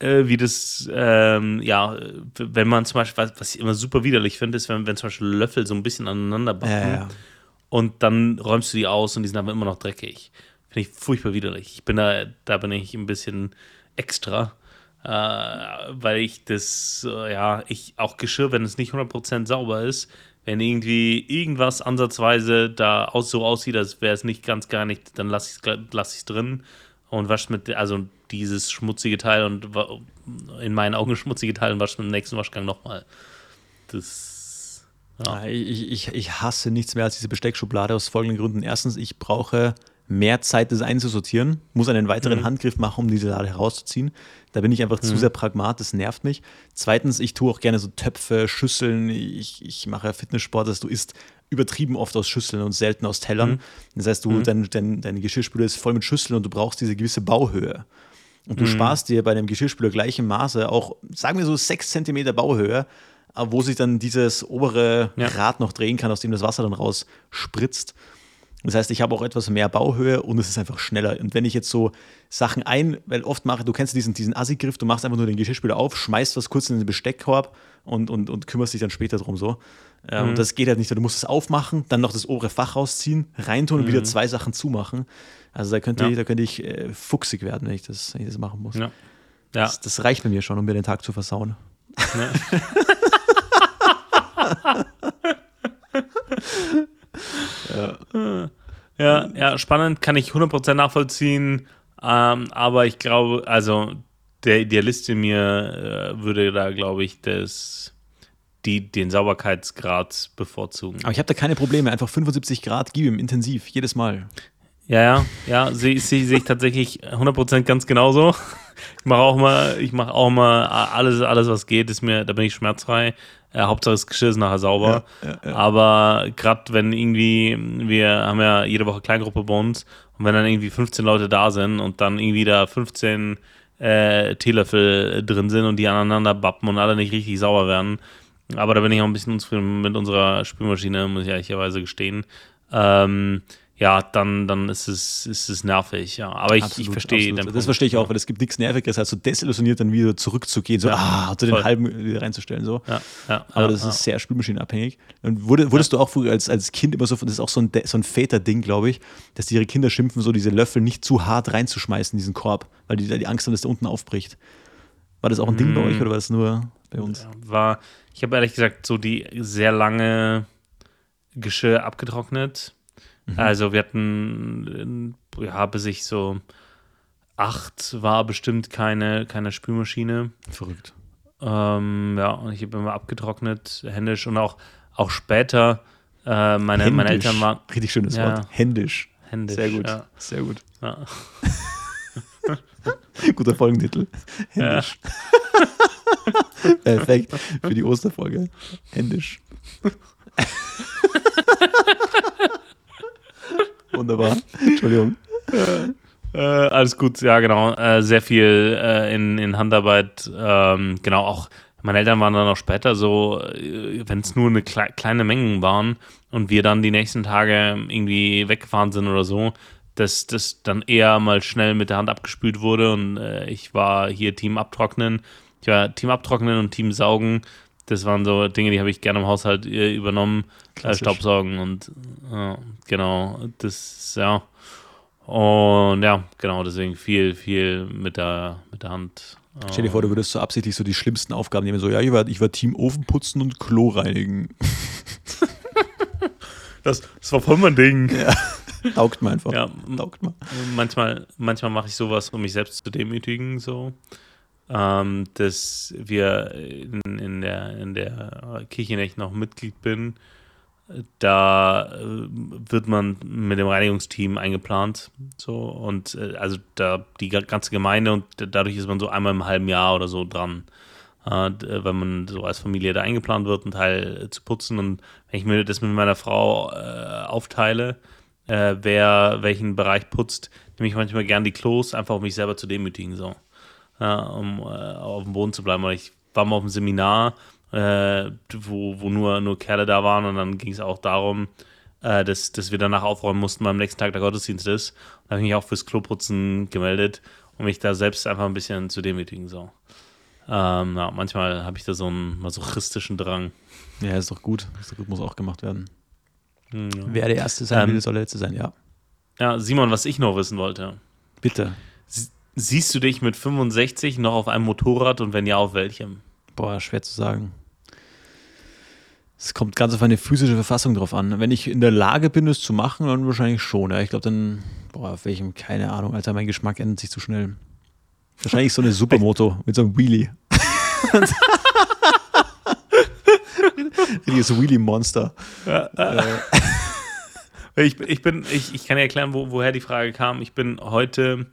wie das, ähm, ja, wenn man zum Beispiel, was, was ich immer super widerlich finde, ist, wenn, wenn zum Beispiel Löffel so ein bisschen aneinander backen ja, ja. und dann räumst du die aus und die sind aber immer noch dreckig. Finde ich furchtbar widerlich. Ich bin da, da bin ich ein bisschen extra, äh, weil ich das, äh, ja, ich auch Geschirr, wenn es nicht 100% sauber ist, wenn irgendwie irgendwas ansatzweise da aus, so aussieht, als wäre es nicht ganz gar nicht, dann lasse ich es lass drin und wascht mit, also dieses schmutzige Teil und in meinen Augen schmutzige Teil und wascht mit dem nächsten Waschgang nochmal. Das. Ja. Ah, ich, ich, ich hasse nichts mehr als diese Besteckschublade aus folgenden Gründen. Erstens, ich brauche mehr Zeit, das einzusortieren, muss einen weiteren mhm. Handgriff machen, um diese Lade herauszuziehen. Da bin ich einfach mhm. zu sehr pragmat, das nervt mich. Zweitens, ich tue auch gerne so Töpfe, Schüsseln. Ich, ich mache Fitnesssport, dass du isst übertrieben oft aus Schüsseln und selten aus Tellern. Mhm. Das heißt, du, mhm. dein, dein, deine Geschirrspüle ist voll mit Schüsseln und du brauchst diese gewisse Bauhöhe. Und du mhm. sparst dir bei einem Geschirrspüler gleich im Maße auch, sagen wir so, 6 cm Bauhöhe wo sich dann dieses obere Ja. Rad noch drehen kann, aus dem das Wasser dann raus spritzt. Das heißt, ich habe auch etwas mehr Bauhöhe und es ist einfach schneller. Und wenn ich jetzt so Sachen ein, weil oft mache, du kennst diesen, diesen Assi-Griff, du machst einfach nur den Geschirrspüler auf, schmeißt was kurz in den Besteckkorb und, und, und kümmerst dich dann später drum so. Äh, Und das geht halt nicht, du musst es aufmachen, dann noch das obere Fach rausziehen, reintun und wieder zwei Sachen zumachen. Also da könnte Ja. ich, da könnte ich äh, fuchsig werden, wenn ich, das, wenn ich das machen muss. Ja. Ja. Das, das reicht bei mir schon, um mir den Tag zu versauen. Ne? Ja, ja, spannend, kann ich 100% nachvollziehen. Ähm, aber ich glaube, also der Idealist in mir äh, würde da, glaube ich, das, die, den Sauberkeitsgrad bevorzugen. Aber ich habe da keine Probleme. Einfach 75 Grad, gib ihm intensiv, jedes Mal. Ja, ja, ja, sehe seh, seh ich tatsächlich 100% ganz genauso. Ich mache auch mal, ich mache auch mal alles, alles, was geht, ist mir, da bin ich schmerzfrei. Äh, Hauptsache das Geschirr ist nachher sauber. Ja, ja. Aber gerade wenn irgendwie, wir haben ja jede Woche Kleingruppe bei uns und wenn dann irgendwie 15 Leute da sind und dann irgendwie da 15 äh, Teelöffel drin sind und die aneinander bappen und alle nicht richtig sauber werden. Aber da bin ich auch ein bisschen unzufrieden mit unserer Spülmaschine, muss ich ehrlicherweise gestehen. Ähm, ja, dann, dann ist, es, ist es nervig, ja. Aber ich, ich Absolut, verstehe absolut. den Das verstehe ich auch, weil es gibt nichts Nervigeres, als so desillusioniert dann wieder zurückzugehen, so Ja, ah, zu den halben wieder reinzustellen. So. Ja, ja, Aber ja, das ja. ist sehr spülmaschinenabhängig. Und wurde, wurdest du auch früher als, als Kind immer so, das ist auch so ein, so ein Väterding, glaube ich, dass ihre Kinder schimpfen, so diese Löffel nicht zu hart reinzuschmeißen in diesen Korb, weil die, die Angst haben, dass der unten aufbricht. War das auch ein Ding bei Mm. euch oder war das nur bei uns? war, ich habe ehrlich gesagt so die sehr lange Geschirr abgetrocknet. Mhm. Also wir hatten, äh, ja, bis ich so acht war bestimmt keine, keine Spülmaschine. Verrückt. Ähm, ja, und ich habe immer abgetrocknet, händisch und auch, auch später. Äh, meine, meine. Eltern waren Richtig schönes Ja. Wort. Händisch. händisch. Sehr gut. Ja, Sehr gut. ja. Guter Folgentitel. Händisch. Perfekt. Für die Osterfolge. Händisch. Wunderbar. Entschuldigung. Äh, alles gut, ja, genau. Äh, sehr viel äh, in, in Handarbeit. Ähm, genau, auch meine Eltern waren dann auch später so, wenn es nur eine klei kleine Mengen waren und wir dann die nächsten Tage irgendwie weggefahren sind oder so, dass das dann eher mal schnell mit der Hand abgespült wurde und äh, ich war hier Team Abtrocknen. Ich war Team Abtrocknen und Team Saugen. Das waren so Dinge, die habe ich gerne im Haushalt äh, übernommen. Äh. Staubsaugen und ja, genau, das, ja. Und ja, genau, deswegen viel, viel mit der, mit der Hand. Stell dir vor, du würdest so absichtlich so die schlimmsten Aufgaben nehmen. So, ja, ich war, ich war Team Ofen putzen und Klo reinigen. Das, das war voll mein Ding. Taugt mir einfach. Ja, Taugt mir. manchmal, manchmal mache ich sowas, um mich selbst zu demütigen, so. Ähm, dass wir in, in, der, in der Kirche, in der ich noch Mitglied bin, da äh, wird man mit dem Reinigungsteam eingeplant. So, und äh, also da die ga- ganze Gemeinde und dadurch ist man so einmal im halben Jahr oder so dran. Äh, wenn man so als Familie da eingeplant wird, einen Teil zu putzen. Und wenn ich mir das mit meiner Frau äh, aufteile, äh, wer welchen Bereich putzt, nehme ich manchmal gern die Klos, einfach um mich selber zu demütigen, so. Ja, um äh, auf dem Boden zu bleiben. Weil ich war mal auf einem Seminar, äh, wo, wo nur, nur Kerle da waren und dann ging es auch darum, äh, dass, dass wir danach aufräumen mussten, weil am nächsten Tag der Gottesdienst ist. Und da habe ich mich auch fürs Kloputzen gemeldet, um mich da selbst einfach ein bisschen zu demütigen, so. Ähm, ja, manchmal habe ich da so einen masochistischen Drang. Ja, ist doch gut. Ist doch gut, muss auch gemacht werden. Hm, ja. Wer der Erste sein Ähm, will, soll der Letzte sein, ja. ja, Simon, was ich noch wissen wollte. Bitte. Sie- Siehst du dich mit 65 noch auf einem Motorrad und wenn ja, auf welchem? Boah, schwer zu sagen. Es kommt ganz auf eine physische Verfassung drauf an. Wenn ich in der Lage bin, es zu machen, dann wahrscheinlich schon. Ja. Ich glaube dann, boah, auf welchem, keine Ahnung, Alter, mein Geschmack ändert sich zu schnell. Wahrscheinlich so eine Supermoto mit so einem Wheelie. Richtiges Wheelie-Monster. Ich, ich bin, ich, ich kann dir erklären, wo, woher die Frage kam. Ich bin heute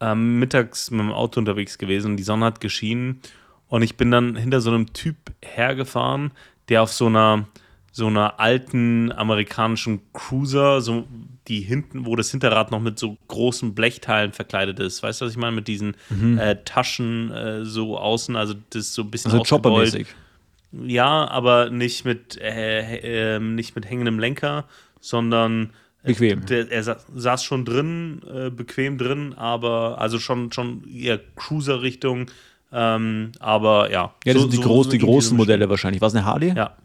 ähm, mittags mit dem Auto unterwegs gewesen und die Sonne hat geschienen und ich bin dann hinter so einem Typ hergefahren, der auf so einer so einer alten amerikanischen Cruiser, so die hinten, wo das Hinterrad noch mit so großen Blechteilen verkleidet ist. Weißt du, was ich meine? Mit diesen äh, Taschen äh, so außen, also das ist so ein bisschen Also. Chopper-mäßig. ja, aber nicht mit, äh, äh, nicht mit hängendem Lenker, sondern Bequem. Der, er sa saß schon drin, äh, bequem drin, aber also schon, schon eher Cruiser-Richtung. Ähm, aber ja. Ja, das so, sind die, so, groß, so die großen Modelle wahrscheinlich. War es eine Harley? Ja.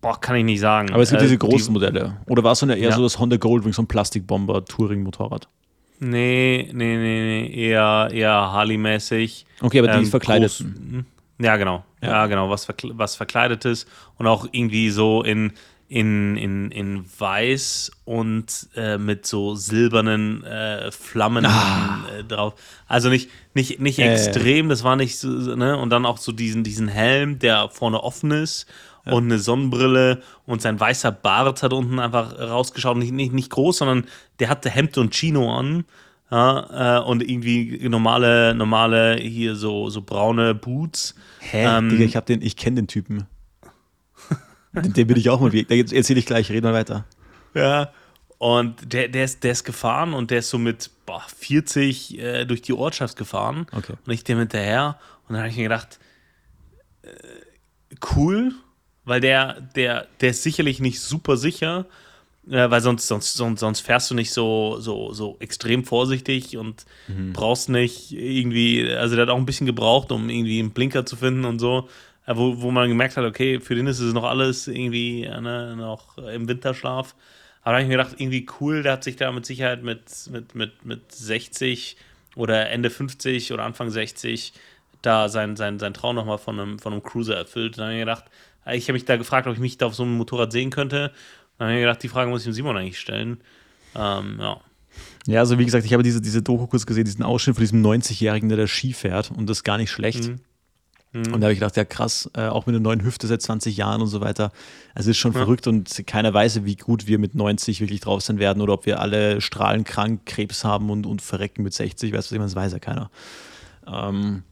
Boah, kann ich nicht sagen. Aber es gibt äh, diese großen die, Modelle. Oder war es eher ja. so das Honda Goldwing, so ein Plastikbomber-Touring-Motorrad? Nee, nee, nee, nee, eher, eher Harley-mäßig. Okay, aber die ähm, verkleideten. Ja, genau. Ja, ja genau, was, verkle was verkleidetes und auch irgendwie so in in, in, in weiß und äh, mit so silbernen äh, Flammen ah. äh, drauf. Also nicht, nicht, nicht extrem, das war nicht so, ne? Und dann auch so diesen, diesen Helm, der vorne offen ist ja. und eine Sonnenbrille und sein weißer Bart hat unten einfach rausgeschaut. Nicht, nicht, nicht groß, sondern der hatte Hemd und Chino an. Ja, äh, und irgendwie normale, normale hier so, so braune Boots. Hä? Ähm, Digga, ich, hab den, ich kenne den Typen. Den bin ich auch mal. Da erzähle ich gleich, reden wir weiter. Ja. Und der, der, ist, der ist gefahren und der ist so mit boah, 40 äh, durch die Ortschaft gefahren. Okay. Und ich dem hinterher. Und dann habe ich mir gedacht, äh, cool, weil der, der, der ist sicherlich nicht super sicher, äh, weil sonst, sonst, sonst, sonst fährst du nicht so, so, so extrem vorsichtig und mhm. brauchst nicht irgendwie, also der hat auch ein bisschen gebraucht, um irgendwie einen Blinker zu finden und so. Äh, wo, wo man gemerkt hat, okay, für den ist es noch alles irgendwie ne, noch im Winterschlaf. Aber da habe ich mir gedacht, irgendwie cool, der hat sich da mit Sicherheit mit, mit, mit, mit 60 oder Ende 50 oder Anfang 60 da sein, sein, sein Traum nochmal von einem, von einem Cruiser erfüllt. Da habe ich mir gedacht, äh, ich habe mich da gefragt, ob ich mich da auf so einem Motorrad sehen könnte. Da habe ich mir gedacht, die Frage muss ich dem Simon eigentlich stellen. Ähm, ja. Ja, also wie gesagt, ich habe diese, diese Doku kurz gesehen, diesen Ausschnitt von diesem 90-Jährigen, der da Ski fährt und das gar nicht schlecht. Mhm. Mhm. Und da habe ich gedacht, ja krass, äh, auch mit einer neuen Hüfte seit 20 Jahren und so weiter. Also ist schon ja. verrückt und keiner weiß, wie gut wir mit 90 wirklich drauf sein werden oder ob wir alle strahlenkrank Krebs haben und, und verrecken mit 60. Weißt du, das weiß ja keiner. Ähm,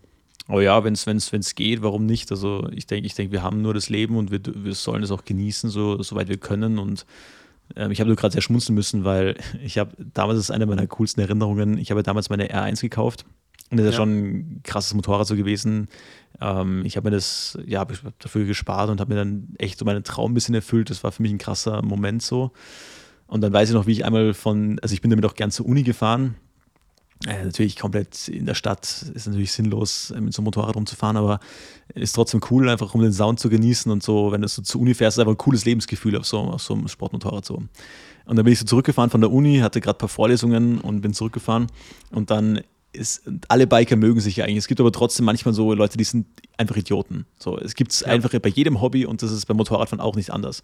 aber ja, wenn es geht, warum nicht? Also ich denke, ich denk, wir haben nur das Leben und wir, wir sollen es auch genießen, so, soweit wir können. Und ähm, ich habe nur gerade sehr schmunzeln müssen, weil ich habe, damals ist eine meiner coolsten Erinnerungen, ich habe damals meine R1 gekauft und das ist ja. schon ein krasses Motorrad so gewesen. Ähm, ich habe mir das, ja, hab dafür gespart und habe mir dann echt so meinen Traum ein bisschen erfüllt. Das war für mich ein krasser Moment so. Und dann weiß ich noch, wie ich einmal von, also ich bin damit auch gern zur Uni gefahren. Äh, natürlich komplett in der Stadt ist natürlich sinnlos, mit so einem Motorrad rumzufahren, aber ist trotzdem cool, einfach um den Sound zu genießen und so, wenn du so zur Uni fährst, ist einfach ein cooles Lebensgefühl auf so, auf so einem Sportmotorrad so. Und dann bin ich so zurückgefahren von der Uni, hatte gerade ein paar Vorlesungen und bin zurückgefahren und dann ist, alle Biker mögen sich ja eigentlich. Es gibt aber trotzdem manchmal so Leute, die sind einfach Idioten. So, es gibt es ja. einfach bei jedem Hobby und das ist beim Motorradfahren auch nicht anders.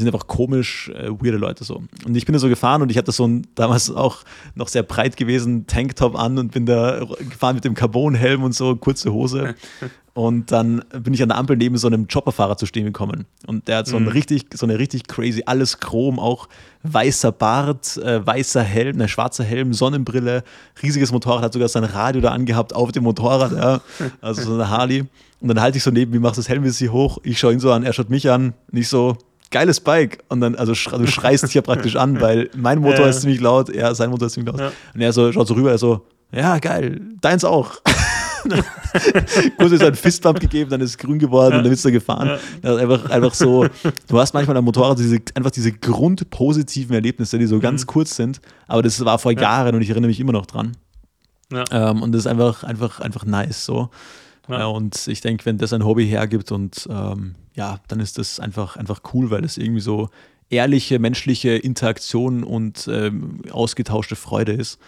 Die sind einfach komisch, äh, weirde Leute so. Und ich bin da so gefahren und ich hatte so ein damals auch noch sehr breit gewesen Tanktop an und bin da gefahren mit dem Carbonhelm und so, kurze Hose. Und dann bin ich an der Ampel neben so einem Chopperfahrer zu stehen gekommen. Und der hat so, ein mhm. richtig, so eine richtig crazy, alles Chrom, auch weißer Bart, äh, weißer Helm, ne, schwarzer Helm, Sonnenbrille, riesiges Motorrad, hat sogar sein Radio da angehabt auf dem Motorrad, ja. Also so eine Harley. Und dann halte ich so neben, wie machst du das Helm hier hoch? Ich schaue ihn so an, er schaut mich an, nicht so, geiles Bike. Und dann, also du schreist dich ja praktisch an, weil mein Motor ja. ist ziemlich laut, er, sein Motor ist ziemlich laut. Ja. Und er so, schaut so rüber, er so, ja, geil, deins auch. Kurz ist ein Fistbump gegeben, dann ist es grün geworden ja. und dann ist er gefahren. Ja. einfach, einfach so, du hast manchmal am Motorrad diese, einfach diese grundpositiven Erlebnisse, die so mhm. ganz kurz sind, aber das war vor Jahren und ich erinnere mich immer noch dran. Ähm, und das ist einfach, einfach, einfach nice so. Ja. und ich denke, wenn das ein Hobby hergibt und ähm, ja, dann ist das einfach, einfach cool, weil es irgendwie so ehrliche menschliche Interaktion und ähm, ausgetauschte Freude ist.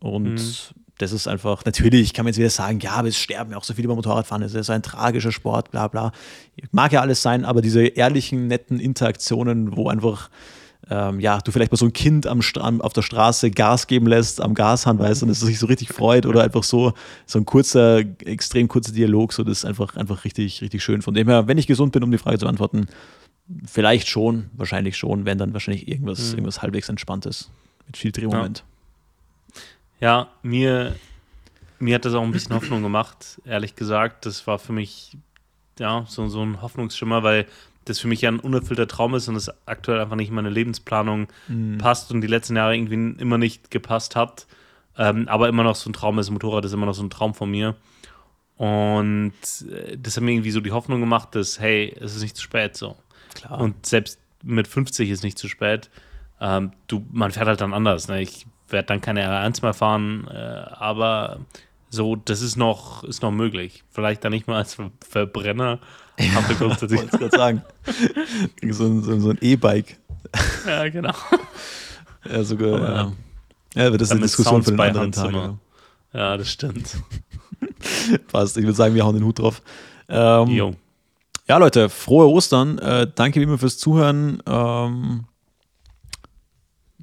Und mhm das ist einfach, natürlich kann man jetzt wieder sagen, ja, aber es sterben ja auch so viele beim Motorradfahren, es ist ein tragischer Sport, bla bla. Mag ja alles sein, aber diese ehrlichen, netten Interaktionen, wo einfach, ähm, ja, du vielleicht mal so ein Kind am, auf der Straße Gas geben lässt, am Gashahn, weißt und es sich so richtig freut oder einfach so, so ein kurzer, extrem kurzer Dialog, so das ist einfach, einfach richtig, richtig schön. Von dem her, wenn ich gesund bin, um die Frage zu beantworten, vielleicht schon, wahrscheinlich schon, wenn dann wahrscheinlich irgendwas, mhm. irgendwas halbwegs entspanntes mit viel Drehmoment. Ja. Ja, mir, mir hat das auch ein bisschen Hoffnung gemacht, ehrlich gesagt. Das war für mich ja, so, so ein Hoffnungsschimmer, weil das für mich ja ein unerfüllter Traum ist und es aktuell einfach nicht in meine Lebensplanung mhm. passt und die letzten Jahre irgendwie immer nicht gepasst hat. Ähm, aber immer noch so ein Traum ist. Motorrad ist immer noch so ein Traum von mir. Und äh, das hat mir irgendwie so die Hoffnung gemacht, dass, hey, es ist nicht zu spät so. Klar. Und selbst mit 50 ist nicht zu spät. Ähm, du, man fährt halt dann anders. Ne? Ich werde dann keine R1 mehr fahren, äh, aber so, das ist noch, ist noch möglich. Vielleicht dann nicht mal als Ver Verbrenner. Aber grundsätzlich. ich gerade sagen. so, ein, so, so ein E-Bike. Ja, genau. Ja, sogar. Aber, ja. ja, das ist eine Diskussion für den anderen Tag. Ja. ja, das stimmt. Passt. Ich würde sagen, wir hauen den Hut drauf. Ähm, jo. Ja, Leute, frohe Ostern. Äh, danke wie immer fürs Zuhören. Ähm,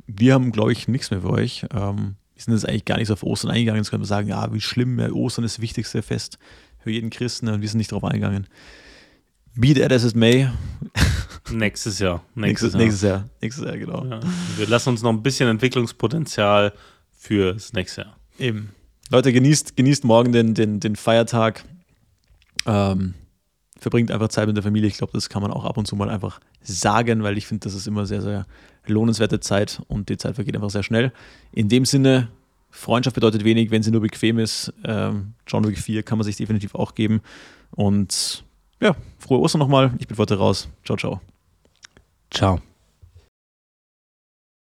wir haben, glaube ich, nichts mehr für euch. Ähm, wir sind jetzt eigentlich gar nicht so auf Ostern eingegangen. Jetzt können wir sagen, ja, wie schlimm, ja, Ostern ist das wichtigste Fest für jeden Christen und wir sind nicht darauf eingegangen. Be that as it may. Nächstes Jahr. Nächstes, nächstes, Jahr. Nächstes Jahr, genau. Ja, wir lassen uns noch ein bisschen Entwicklungspotenzial fürs nächste Jahr. Eben. Leute, genießt, genießt morgen den, den, den Feiertag. Ähm, verbringt einfach Zeit mit der Familie. Ich glaube, das kann man auch ab und zu mal einfach sagen, weil ich finde, das ist immer sehr, sehr lohnenswerte Zeit und die Zeit vergeht einfach sehr schnell. In dem Sinne, Freundschaft bedeutet wenig, wenn sie nur bequem ist. Ähm, John Wick 4 kann man sich definitiv auch geben. Und ja, frohe Ostern nochmal. Ich bin heute raus. Ciao, ciao. Ciao.